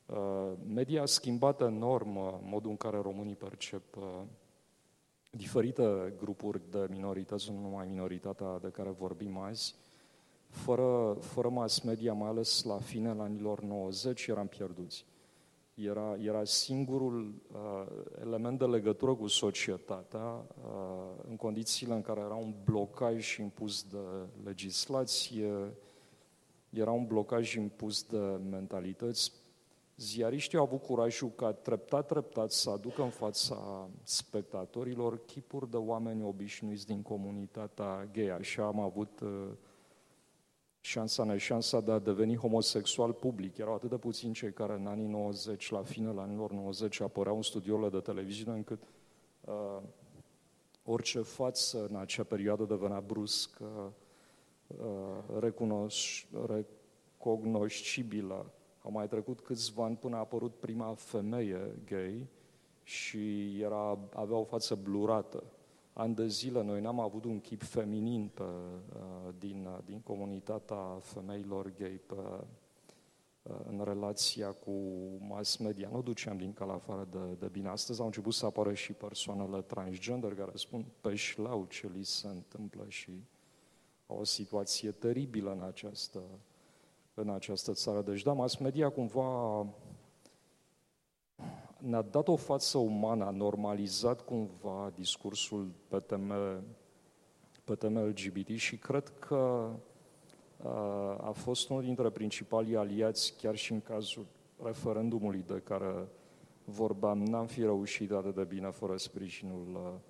Uh, media a schimbat enorm uh, modul în care românii percep uh, diferite grupuri de minorități, nu numai minoritatea de care vorbim azi, fără, fără mass media, mai ales la finele anilor 90, eram pierduți. Era, era singurul uh, element de legătură cu societatea uh, în condițiile în care era un blocaj impus de legislație, era un blocaj impus de mentalități. Ziariștii au avut curajul ca treptat, treptat să aducă în fața spectatorilor chipuri de oameni obișnuiți din comunitatea gay. Așa am avut uh, șansa, neșansa de a deveni homosexual public. Erau atât de puțini cei care în anii 90, la finele anilor 90, apăreau în studioule de televiziune încât uh, orice față în acea perioadă devenea brusc uh, uh, recunoș, recognoscibilă. Au mai trecut câțiva ani până a apărut prima femeie gay și era, avea o față blurată ani de zile noi n-am avut un chip feminin pe, uh, din, uh, din comunitatea femeilor gay pe, uh, în relația cu mass media. Nu duceam din cal afară de, de bine. Astăzi au început să apară și persoanele transgender care spun pe șlau ce li se întâmplă și au o situație teribilă în această, în această țară. Deci, da, mass media cumva ne-a dat o față umană, a normalizat cumva discursul pe teme, pe teme LGBT și cred că uh, a fost unul dintre principalii aliați, chiar și în cazul referendumului de care vorbeam, n-am fi reușit atât de bine fără sprijinul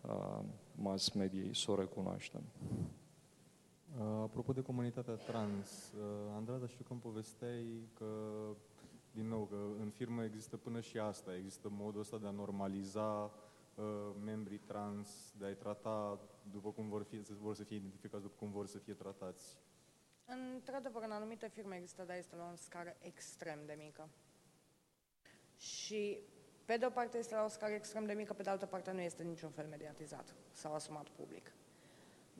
uh, mass mediei, să o recunoaștem. Uh, Apropo de comunitatea trans, uh, Andrada, știu că îmi povesteai că, din nou, că în firmă există până și asta, există modul ăsta de a normaliza uh, membrii trans, de a-i trata după cum vor, fi, vor să fie identificați, după cum vor să fie tratați. Într-adevăr, în anumite firme există, dar este la o scară extrem de mică. Și pe de o parte este la o scară extrem de mică, pe de altă parte nu este niciun fel mediatizat sau asumat public.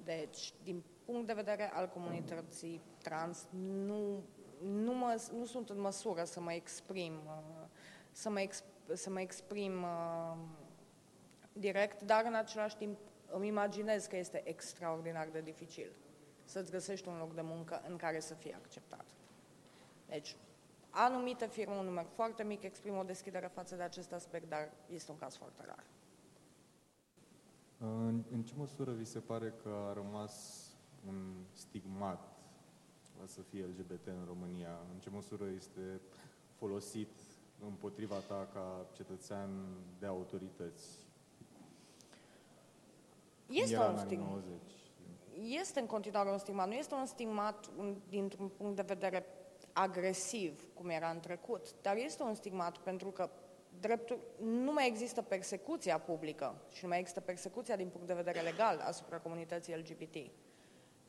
Deci, din punct de vedere al comunității trans, nu, nu, mă, nu sunt în măsură să mă exprim, uh, să mă, exp, să mă exprim uh, direct, dar în același timp îmi imaginez că este extraordinar de dificil să-ți găsești un loc de muncă în care să fie acceptat. Deci, anumite firme, un număr foarte mic, exprimă o deschidere față de acest aspect, dar este un caz foarte rar. În, în ce măsură vi se pare că a rămas un stigmat să fie LGBT în România? În ce măsură este folosit împotriva ta ca cetățean de autorități? Este un stigmat. Este în continuare un stigmat. Nu este un stigmat dintr-un punct de vedere agresiv, cum era în trecut, dar este un stigmat pentru că dreptul, nu mai există persecuția publică și nu mai există persecuția din punct de vedere legal asupra comunității LGBT,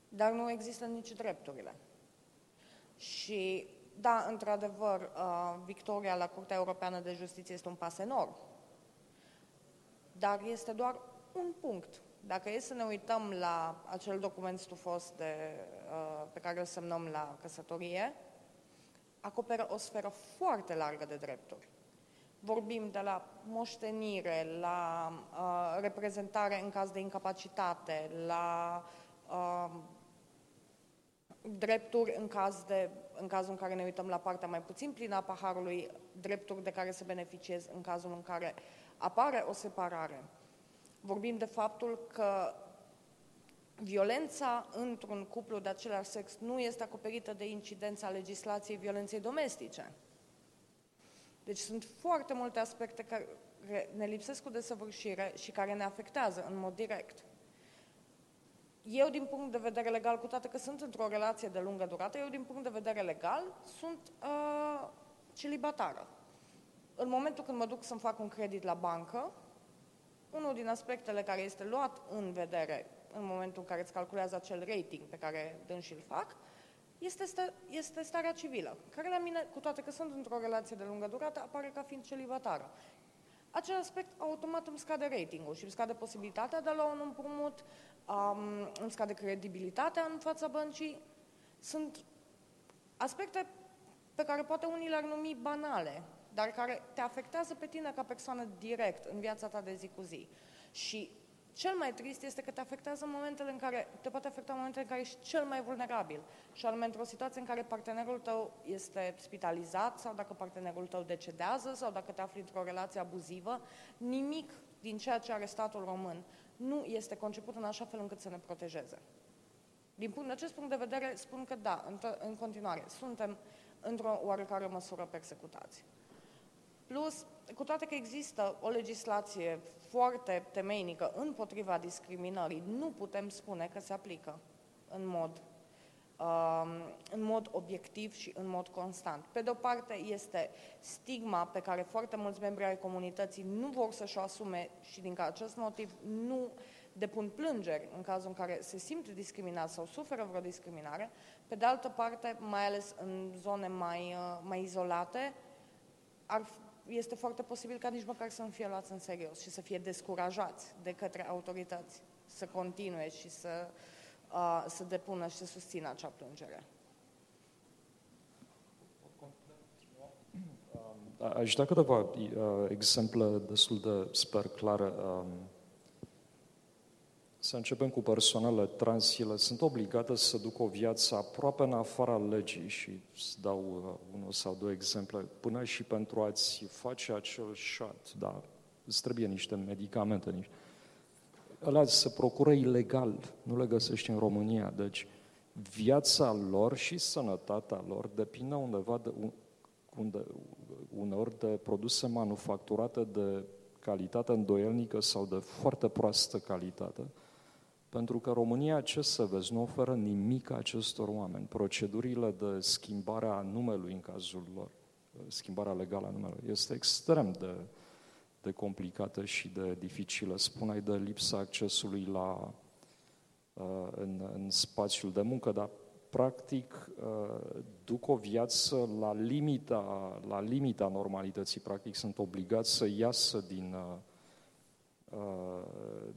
dar nu există nici drepturile. Și, da, într-adevăr, uh, victoria la Curtea Europeană de Justiție este un pas enorm, dar este doar un punct. Dacă e să ne uităm la acel document stufos de, uh, pe care îl semnăm la căsătorie, acoperă o sferă foarte largă de drepturi. Vorbim de la moștenire, la uh, reprezentare în caz de incapacitate, la uh, drepturi în, caz de, în cazul în care ne uităm la partea mai puțin plină a paharului, drepturi de care se beneficiez în cazul în care apare o separare. Vorbim de faptul că violența într-un cuplu de același sex nu este acoperită de incidența legislației violenței domestice. Deci sunt foarte multe aspecte care ne lipsesc cu desăvârșire și care ne afectează în mod direct. Eu, din punct de vedere legal, cu toate că sunt într-o relație de lungă durată, eu, din punct de vedere legal, sunt uh, celibatară. În momentul când mă duc să-mi fac un credit la bancă, unul din aspectele care este luat în vedere în momentul în care îți calculează acel rating pe care dânsi îl fac, este, sta, este starea civilă, care la mine, cu toate că sunt într-o relație de lungă durată, apare ca fiind celibatară. Acel aspect automat îmi scade ratingul și îmi scade posibilitatea de a lua un împrumut, um, îmi scade credibilitatea în fața băncii. Sunt aspecte pe care poate unii le-ar numi banale, dar care te afectează pe tine ca persoană direct în viața ta de zi cu zi. Și cel mai trist este că te afectează în momentele în care, te poate afecta în momentele în care ești cel mai vulnerabil. Și anume într-o situație în care partenerul tău este spitalizat sau dacă partenerul tău decedează sau dacă te afli într-o relație abuzivă, nimic din ceea ce are statul român nu este conceput în așa fel încât să ne protejeze. Din punct, acest punct de vedere, spun că da, în, în continuare, suntem într-o oarecare măsură persecutați. Plus, cu toate că există o legislație foarte temeinică împotriva discriminării, nu putem spune că se aplică în mod, um, în mod obiectiv și în mod constant. Pe de o parte este stigma pe care foarte mulți membri ai comunității nu vor să-și o asume și din acest motiv nu depun plângeri în cazul în care se simt discriminat sau suferă vreo discriminare. Pe de altă parte, mai ales în zone mai, uh, mai izolate, ar este foarte posibil ca nici măcar să nu fie luați în serios și să fie descurajați de către autorități să continue și să, uh, să depună și să susțină acea plângere. Aș da câteva uh, exemple destul de, sper, clare. Um, să începem cu persoanele trans, ele sunt obligate să ducă o viață aproape în afara legii și să dau uh, unul sau două exemple, până și pentru a-ți face acel shot, da, îți trebuie niște medicamente, niște... Ăla se procură ilegal, nu le găsești în România, deci viața lor și sănătatea lor depinde undeva de, unde, uneori de produse manufacturate de calitate îndoielnică sau de foarte proastă calitate, pentru că România, ce să vezi, nu oferă nimic acestor oameni. Procedurile de schimbare a numelui în cazul lor, schimbarea legală a numelui, este extrem de, de complicată și de dificilă. Spuneai de lipsa accesului la, uh, în, în spațiul de muncă, dar practic uh, duc o viață la limita, la limita normalității, practic sunt obligați să iasă din, uh,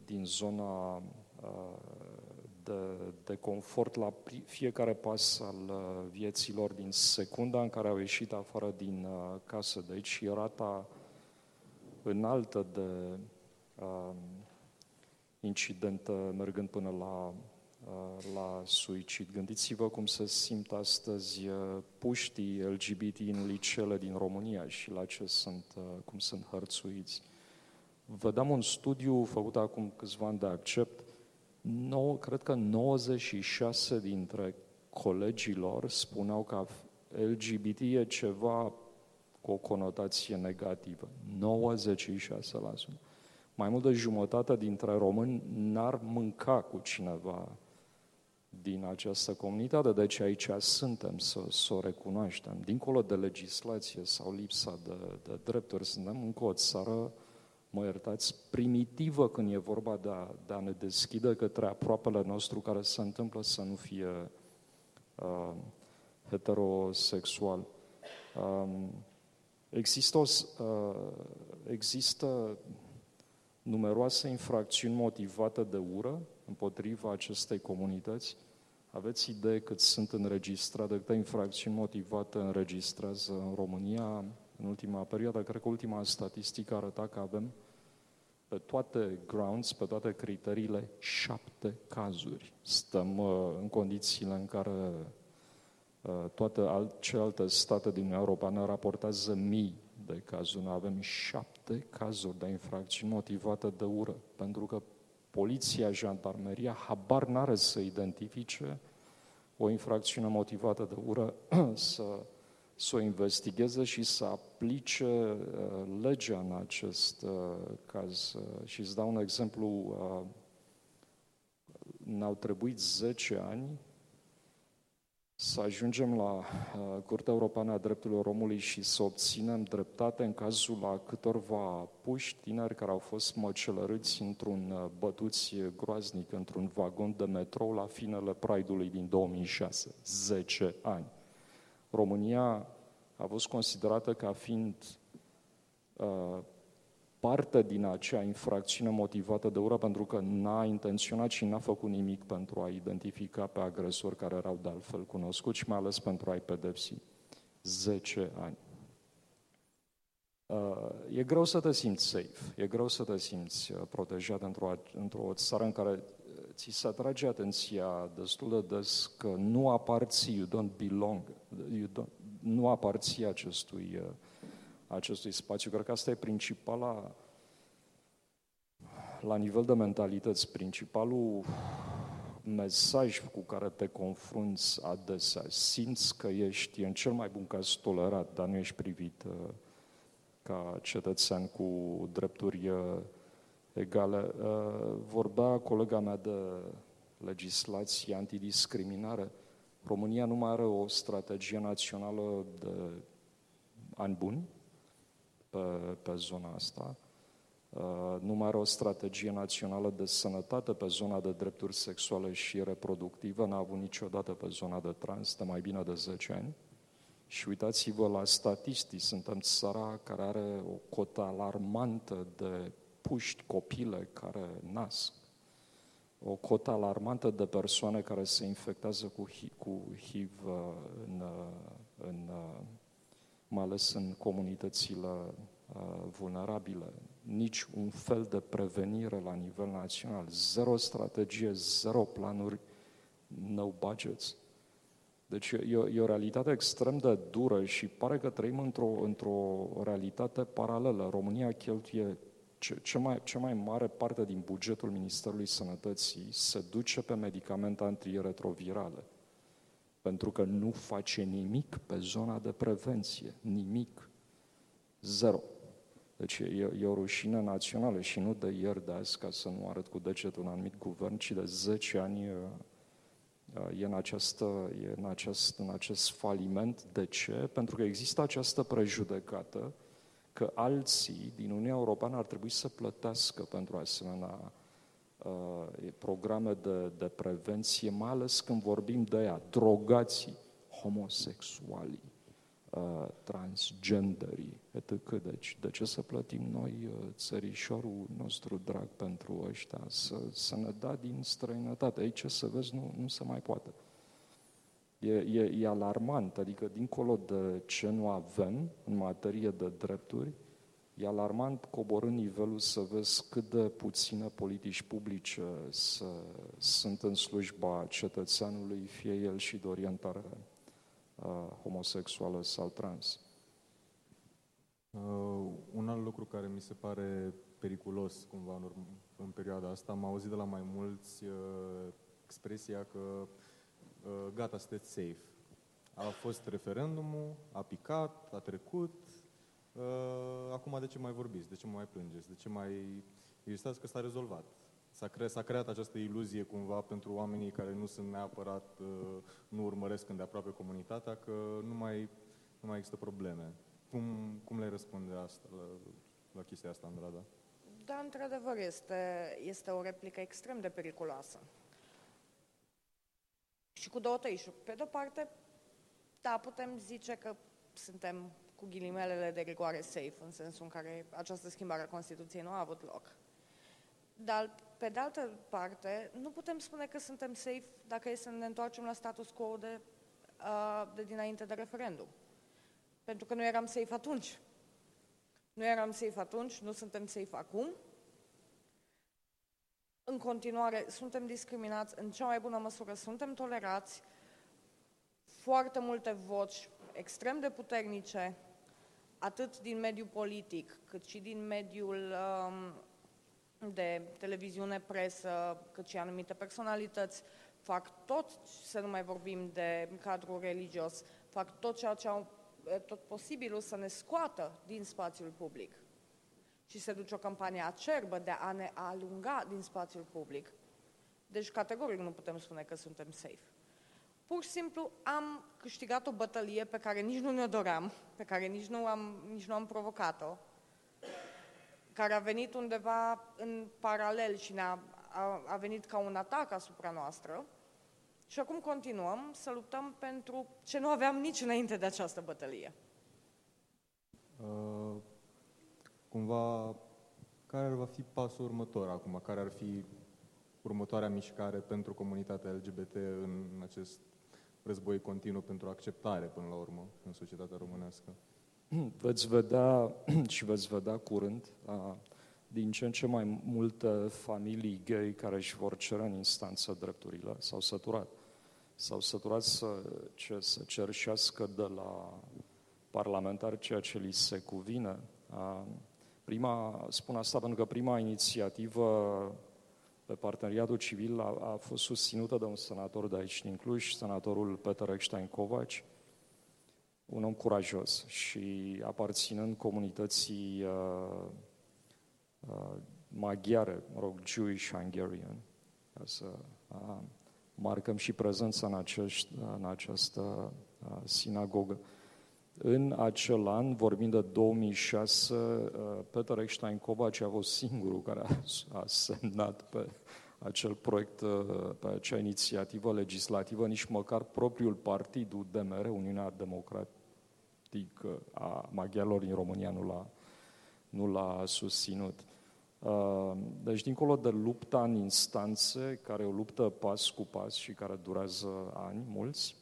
din zona de, de confort la fiecare pas al uh, vieților din secunda în care au ieșit afară din uh, casă. Deci e rata înaltă de uh, incidentă mergând până la, uh, la suicid. Gândiți-vă cum se simt astăzi uh, puștii LGBT în liceele din România și la ce sunt, uh, cum sunt hărțuiți. Vă dăm un studiu făcut acum câțiva ani de accept. Nou, cred că 96 dintre colegilor spuneau că LGBT e ceva cu o conotație negativă. 96%. Mai mult de jumătate dintre români n-ar mânca cu cineva din această comunitate, deci aici suntem să, să o recunoaștem. Dincolo de legislație sau lipsa de, de drepturi, suntem încă o țară mă iertați, primitivă când e vorba de a, de a ne deschide către aproapele nostru care se întâmplă să nu fie uh, heterosexual. Um, există, o, uh, există numeroase infracțiuni motivate de ură împotriva acestei comunități. Aveți idee cât sunt înregistrate, câte infracțiuni motivate înregistrează în România în ultima perioadă? Cred că ultima statistică arăta că avem pe toate grounds, pe toate criteriile, șapte cazuri. Stăm uh, în condițiile în care uh, toate alt, celelalte state din Uniunea Europeană raportează mii de cazuri. Noi avem șapte cazuri de infracțiuni motivate de ură, pentru că poliția, jandarmeria, habar n-are să identifice o infracțiune motivată de ură, să să o investigheze și să aplice uh, legea în acest uh, caz. Uh, și îți dau un exemplu, ne-au trebuit 10 ani să ajungem la Curtea Europeană a Drepturilor Omului și să obținem dreptate în cazul la câtorva puși tineri care au fost măcelărâți într-un bătuți groaznic, într-un vagon de metrou la finele Pride-ului din 2006. 10 ani. România a fost considerată ca fiind uh, parte din acea infracțiune motivată de ură pentru că n-a intenționat și n-a făcut nimic pentru a identifica pe agresori care erau de altfel cunoscuți și mai ales pentru a-i pedepsi. 10 ani. Uh, e greu să te simți safe, e greu să te simți uh, protejat într-o, într-o țară în care ți se atrage atenția destul de des că nu aparții, you don't belong, you don't, nu aparții acestui, uh, acestui spațiu. Cred că asta e principala, la nivel de mentalități, principalul mesaj cu care te confrunți adesea. Simți că ești, în cel mai bun caz, tolerat, dar nu ești privit uh, ca cetățean cu drepturi uh, egale. Vorbea colega mea de legislație antidiscriminare. România nu mai are o strategie națională de ani buni pe, pe zona asta. Uh, nu mai are o strategie națională de sănătate pe zona de drepturi sexuale și reproductive, n-a avut niciodată pe zona de trans de mai bine de 10 ani. Și uitați-vă la statistici, suntem țara care are o cotă alarmantă de puști, copile care nasc o cotă alarmantă de persoane care se infectează cu, cu HIV uh, în, uh, în, uh, mai ales în comunitățile vulnerabile. Nici un fel de prevenire la nivel național. Zero strategie, zero planuri, no budgets. Deci e o, e o realitate extrem de dură și pare că trăim într-o, într-o realitate paralelă. România cheltuie ce, ce mai, cea mai mare parte din bugetul Ministerului Sănătății se duce pe medicamente antiretrovirale, pentru că nu face nimic pe zona de prevenție, nimic, zero. Deci e, e o rușine națională și nu de ieri, de azi, ca să nu arăt cu degetul un anumit guvern, ci de 10 ani e în, această, e în, acest, în acest faliment. De ce? Pentru că există această prejudecată că alții din Uniunea Europeană ar trebui să plătească pentru asemenea uh, programe de, de prevenție, mai ales când vorbim de ea, drogații, homosexualii, uh, transgenderii, etc. Deci, de ce să plătim noi uh, țărișorul nostru drag pentru ăștia? Să, să ne da din străinătate. Aici, să vezi, nu, nu se mai poate. E, e, e alarmant, adică dincolo de ce nu avem în materie de drepturi, e alarmant coborând nivelul să vezi cât de puține politici publice să, sunt în slujba cetățeanului, fie el și de orientare uh, homosexuală sau trans. Uh, un alt lucru care mi se pare periculos cumva în, urm- în perioada asta, am auzit de la mai mulți uh, expresia că uh, gata, sunteți safe. A fost referendumul, a picat, a trecut, uh, acum de ce mai vorbiți, de ce mai plângeți, de ce mai existați că s-a rezolvat. S-a, cre- s-a creat această iluzie cumva pentru oamenii care nu sunt neapărat, uh, nu urmăresc îndeaproape comunitatea, că nu mai, nu mai există probleme. Cum, cum le răspunde asta, la, la chestia asta, Andrada? Da, într-adevăr, este, este o replică extrem de periculoasă. Și cu două tăișuri. Pe de-o parte, da, putem zice că suntem cu ghilimelele de rigoare safe, în sensul în care această schimbare a Constituției nu a avut loc. Dar, pe de altă parte, nu putem spune că suntem safe dacă e să ne întoarcem la status quo de, uh, de dinainte de referendum. Pentru că nu eram safe atunci. Nu eram safe atunci, nu suntem safe acum. În continuare, suntem discriminați, în cea mai bună măsură suntem tolerați. Foarte multe voci extrem de puternice, atât din mediul politic, cât și din mediul um, de televiziune, presă, cât și anumite personalități, fac tot, să nu mai vorbim de cadrul religios, fac tot ceea ce au tot posibilul să ne scoată din spațiul public. Și se duce o campanie acerbă de a ne alunga din spațiul public. Deci, categoric nu putem spune că suntem safe. Pur și simplu am câștigat o bătălie pe care nici nu ne-o doream, pe care nici nu am, nici nu am provocat-o, care a venit undeva în paralel și ne-a, a, a venit ca un atac asupra noastră, și acum continuăm să luptăm pentru ce nu aveam nici înainte de această bătălie. Uh, cumva, care va fi pasul următor acum? Care ar fi următoarea mișcare pentru comunitatea LGBT în acest război continuu pentru acceptare, până la urmă, în societatea românească? Veți vedea și veți vedea curând a, din ce în ce mai multe familii gay care își vor cere în instanță drepturile, s-au săturat. S-au săturat să, ce, să cerșească de la parlamentar ceea ce li se cuvine. A, prima, spun asta pentru că prima inițiativă pe parteneriatul civil a, a fost susținută de un senator de aici din Cluj, senatorul Peter Eckstein Kovac, un om curajos și aparținând comunității uh, uh, maghiare, mă rog, Jewish Hungarian, ca să uh, marcăm și prezența în, acești, în această uh, sinagogă. În acel an, vorbind de 2006, uh, Peter Eckstein Kovac a fost singurul care a, a semnat pe acel proiect, uh, pe acea inițiativă legislativă, nici măcar propriul partid UDMR, Uniunea Democratică a Maghiarilor din România, nu l-a, nu l-a susținut. Deci, dincolo de lupta în instanțe, care e o luptă pas cu pas și care durează ani mulți,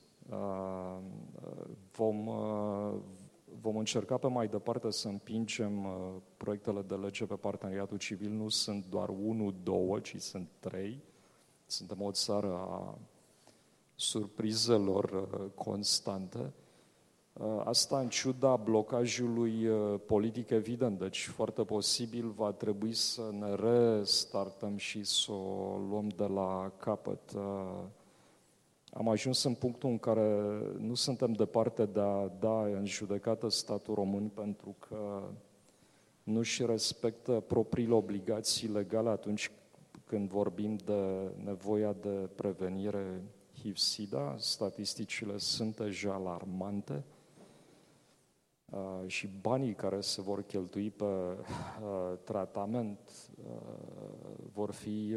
vom, vom încerca pe mai departe să împingem proiectele de lege pe parteneriatul civil. Nu sunt doar unul, două, ci sunt trei. Suntem o țară a surprizelor constante. Uh, asta în ciuda blocajului uh, politic evident, deci foarte posibil va trebui să ne restartăm și să o luăm de la capăt. Uh, am ajuns în punctul în care nu suntem departe de a da în judecată statul român pentru că nu își respectă propriile obligații legale atunci când vorbim de nevoia de prevenire HIV-SIDA. Statisticile sunt deja alarmante. Uh, și banii care se vor cheltui pe uh, tratament uh, vor fi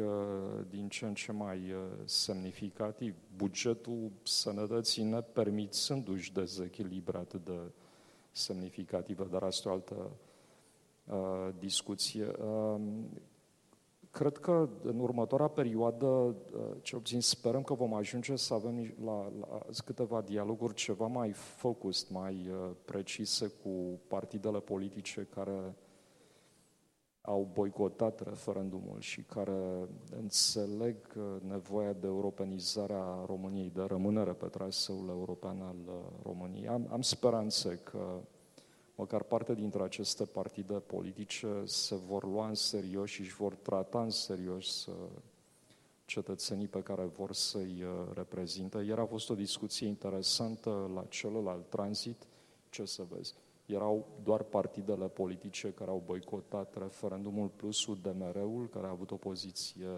din ce în ce mai semnificativ. Bugetul sănătății ne permițându-și dezechilibrat de semnificativă, dar asta e o altă uh, discuție. Uh, cred că în următoarea perioadă, uh, ce puțin sperăm că vom ajunge să avem la, la câteva dialoguri ceva mai focused, mai uh, precise cu partidele politice care au boicotat referendumul și care înțeleg uh, nevoia de europenizare a României, de rămânere pe traseul european al uh, României. Am, am speranțe că măcar parte dintre aceste partide politice se vor lua în serios și își vor trata în serios uh, cetățenii pe care vor să-i reprezinte. Iar a fost o discuție interesantă la celălalt tranzit, ce să vezi? Erau doar partidele politice care au boicotat referendumul plus UDMR-ul, care a avut o poziție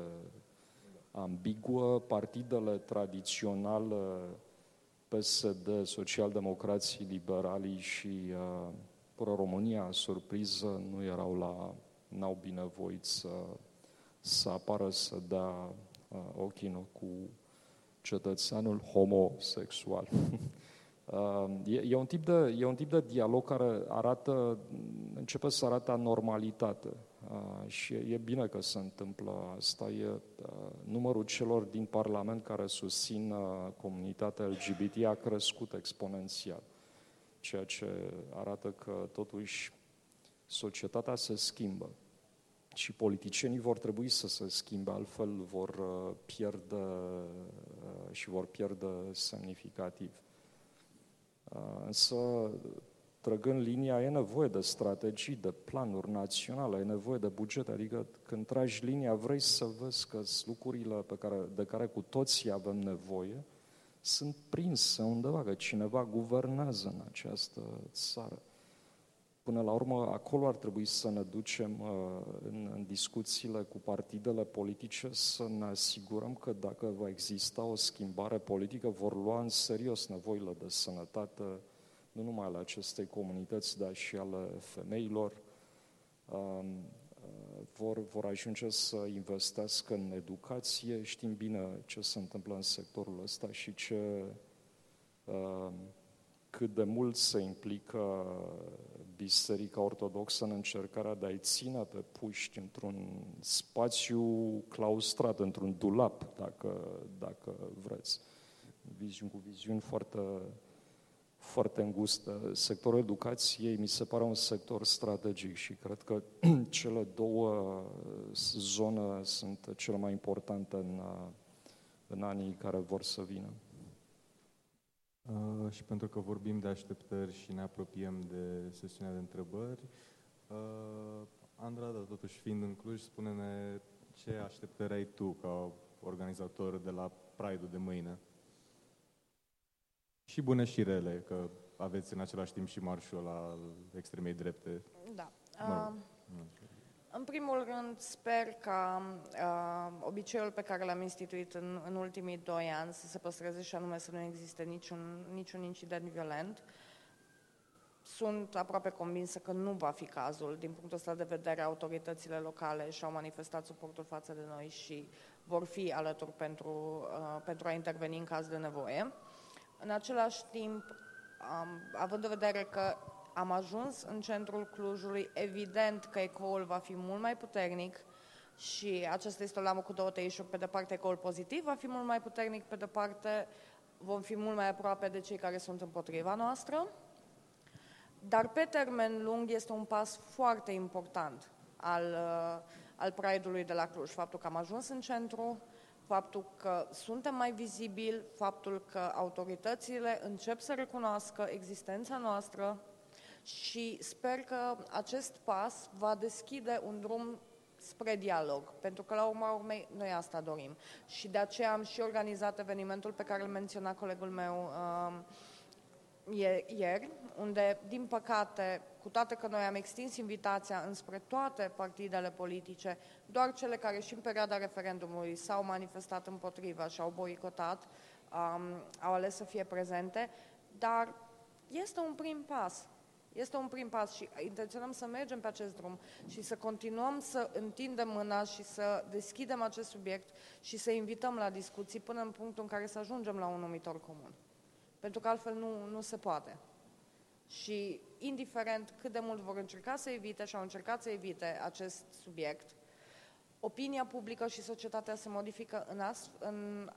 ambiguă, partidele tradiționale PSD, Socialdemocrații, Liberalii și uh, Pro-România, surpriză, nu erau la, n-au binevoit să, să apară să dea uh, ochii cu cetățeanul homosexual. Ehm, e, e, un tip de, e un tip de dialog care arată, începe să arate anormalitate uh, și e, e bine că se întâmplă asta. E uh, numărul celor din Parlament care susțin uh, comunitatea LGBT a crescut exponențial, ceea ce arată că totuși societatea se schimbă și politicienii vor trebui să se schimbe, altfel vor pierde și vor pierde semnificativ. Însă, trăgând linia, e nevoie de strategii, de planuri naționale, e nevoie de buget, adică când tragi linia vrei să vezi că lucrurile pe care, de care cu toții avem nevoie sunt prinse undeva, că cineva guvernează în această țară. Până la urmă, acolo ar trebui să ne ducem uh, în, în discuțiile cu partidele politice, să ne asigurăm că dacă va exista o schimbare politică, vor lua în serios nevoile de sănătate, nu numai ale acestei comunități, dar și ale femeilor, um, uh, vor, vor ajunge să investească în educație. Știm bine ce se întâmplă în sectorul ăsta și ce, um, cât de mult se implică Biserica Ortodoxă în încercarea de a-i ține pe puști într-un spațiu claustrat, într-un dulap, dacă, dacă vreți. Viziuni cu viziuni foarte, foarte îngustă. Sectorul educației mi se pare un sector strategic și cred că cele două zone sunt cele mai importante în, în anii care vor să vină. Uh, și pentru că vorbim de așteptări și ne apropiem de sesiunea de întrebări, uh, Andrada, totuși fiind în Cluj, spune-ne ce așteptări ai tu ca organizator de la Pride-ul de mâine? Și bune și rele, că aveți în același timp și marșul la extremei drepte. Da. Mă rog. Uh, în primul rând, sper ca uh, obiceiul pe care l-am instituit în, în ultimii doi ani să se păstreze și anume să nu existe niciun, niciun incident violent. Sunt aproape convinsă că nu va fi cazul. Din punctul ăsta de vedere, autoritățile locale și-au manifestat suportul față de noi și vor fi alături pentru, uh, pentru a interveni în caz de nevoie. În același timp, um, având în vedere că am ajuns în centrul Clujului, evident că ecoul va fi mult mai puternic și acesta este o lamă cu două tăișuri, pe de parte ecoul pozitiv va fi mult mai puternic, pe de parte vom fi mult mai aproape de cei care sunt împotriva noastră, dar pe termen lung este un pas foarte important al, uh, al Pride-ului de la Cluj, faptul că am ajuns în centru, faptul că suntem mai vizibili, faptul că autoritățile încep să recunoască existența noastră, și sper că acest pas va deschide un drum spre dialog, pentru că la urma urmei noi asta dorim. Și de aceea am și organizat evenimentul pe care îl menționa colegul meu uh, ieri, unde, din păcate, cu toate că noi am extins invitația înspre toate partidele politice, doar cele care și în perioada referendumului s-au manifestat împotriva și au boicotat, um, au ales să fie prezente, dar este un prim pas. Este un prim pas și intenționăm să mergem pe acest drum și să continuăm să întindem mâna și să deschidem acest subiect și să invităm la discuții până în punctul în care să ajungem la un numitor comun. Pentru că altfel nu, nu se poate. Și indiferent cât de mult vor încerca să evite și au încercat să evite acest subiect, opinia publică și societatea se modifică în, ast- în,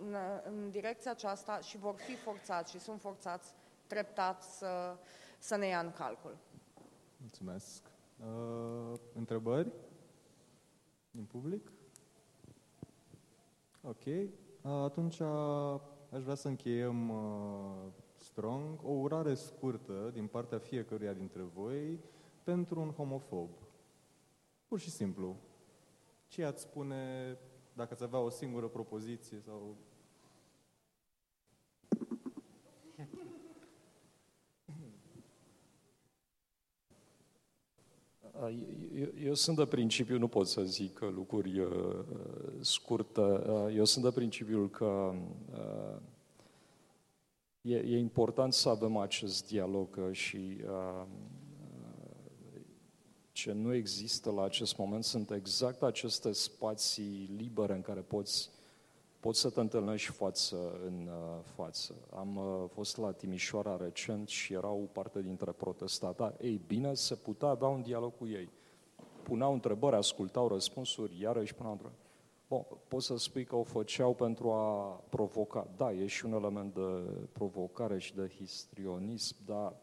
în, în direcția aceasta și vor fi forțați și sunt forțați treptat să, să ne ia în calcul. Mulțumesc. Uh, întrebări din public? Ok. Uh, atunci uh, aș vrea să încheiem uh, strong o urare scurtă din partea fiecăruia dintre voi pentru un homofob. Pur și simplu. Ce ați spune dacă ați avea o singură propoziție sau Eu, eu sunt de principiu, nu pot să zic lucruri uh, scurte, uh, eu sunt de principiul că uh, e, e important să avem acest dialog și uh, ce nu există la acest moment sunt exact aceste spații libere în care poți poți să te întâlnești față în uh, față. Am uh, fost la Timișoara recent și erau parte dintre protestatari. Ei bine, se putea avea un dialog cu ei. Puneau întrebări, ascultau răspunsuri, iarăși puneau întrebări. Bun, poți să spui că o făceau pentru a provoca. Da, e și un element de provocare și de histrionism, dar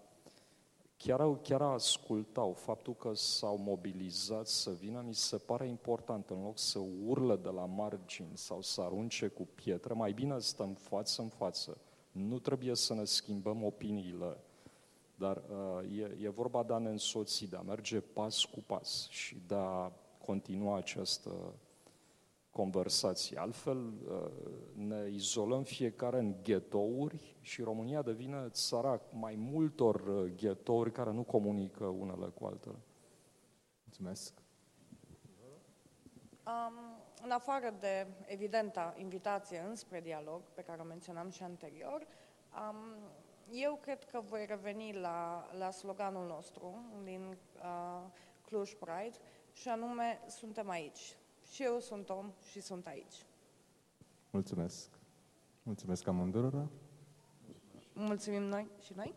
chiar, chiar ascultau. Faptul că s-au mobilizat să vină mi se pare important. În loc să urle de la margini sau să arunce cu pietre, mai bine stăm față în față. Nu trebuie să ne schimbăm opiniile, dar uh, e, e vorba de a ne însoți, de a merge pas cu pas și de a continua această conversații. Altfel uh, ne izolăm fiecare în ghetouri și România devine țara mai multor uh, ghetouri care nu comunică unele cu altele. Mulțumesc. Um, în afară de evidenta invitație înspre dialog, pe care o menționam și anterior, um, eu cred că voi reveni la, la sloganul nostru din uh, Cluj Pride, și anume, suntem aici, și eu sunt om și sunt aici. Mulțumesc. Mulțumesc amândurora. Mulțumim noi și noi.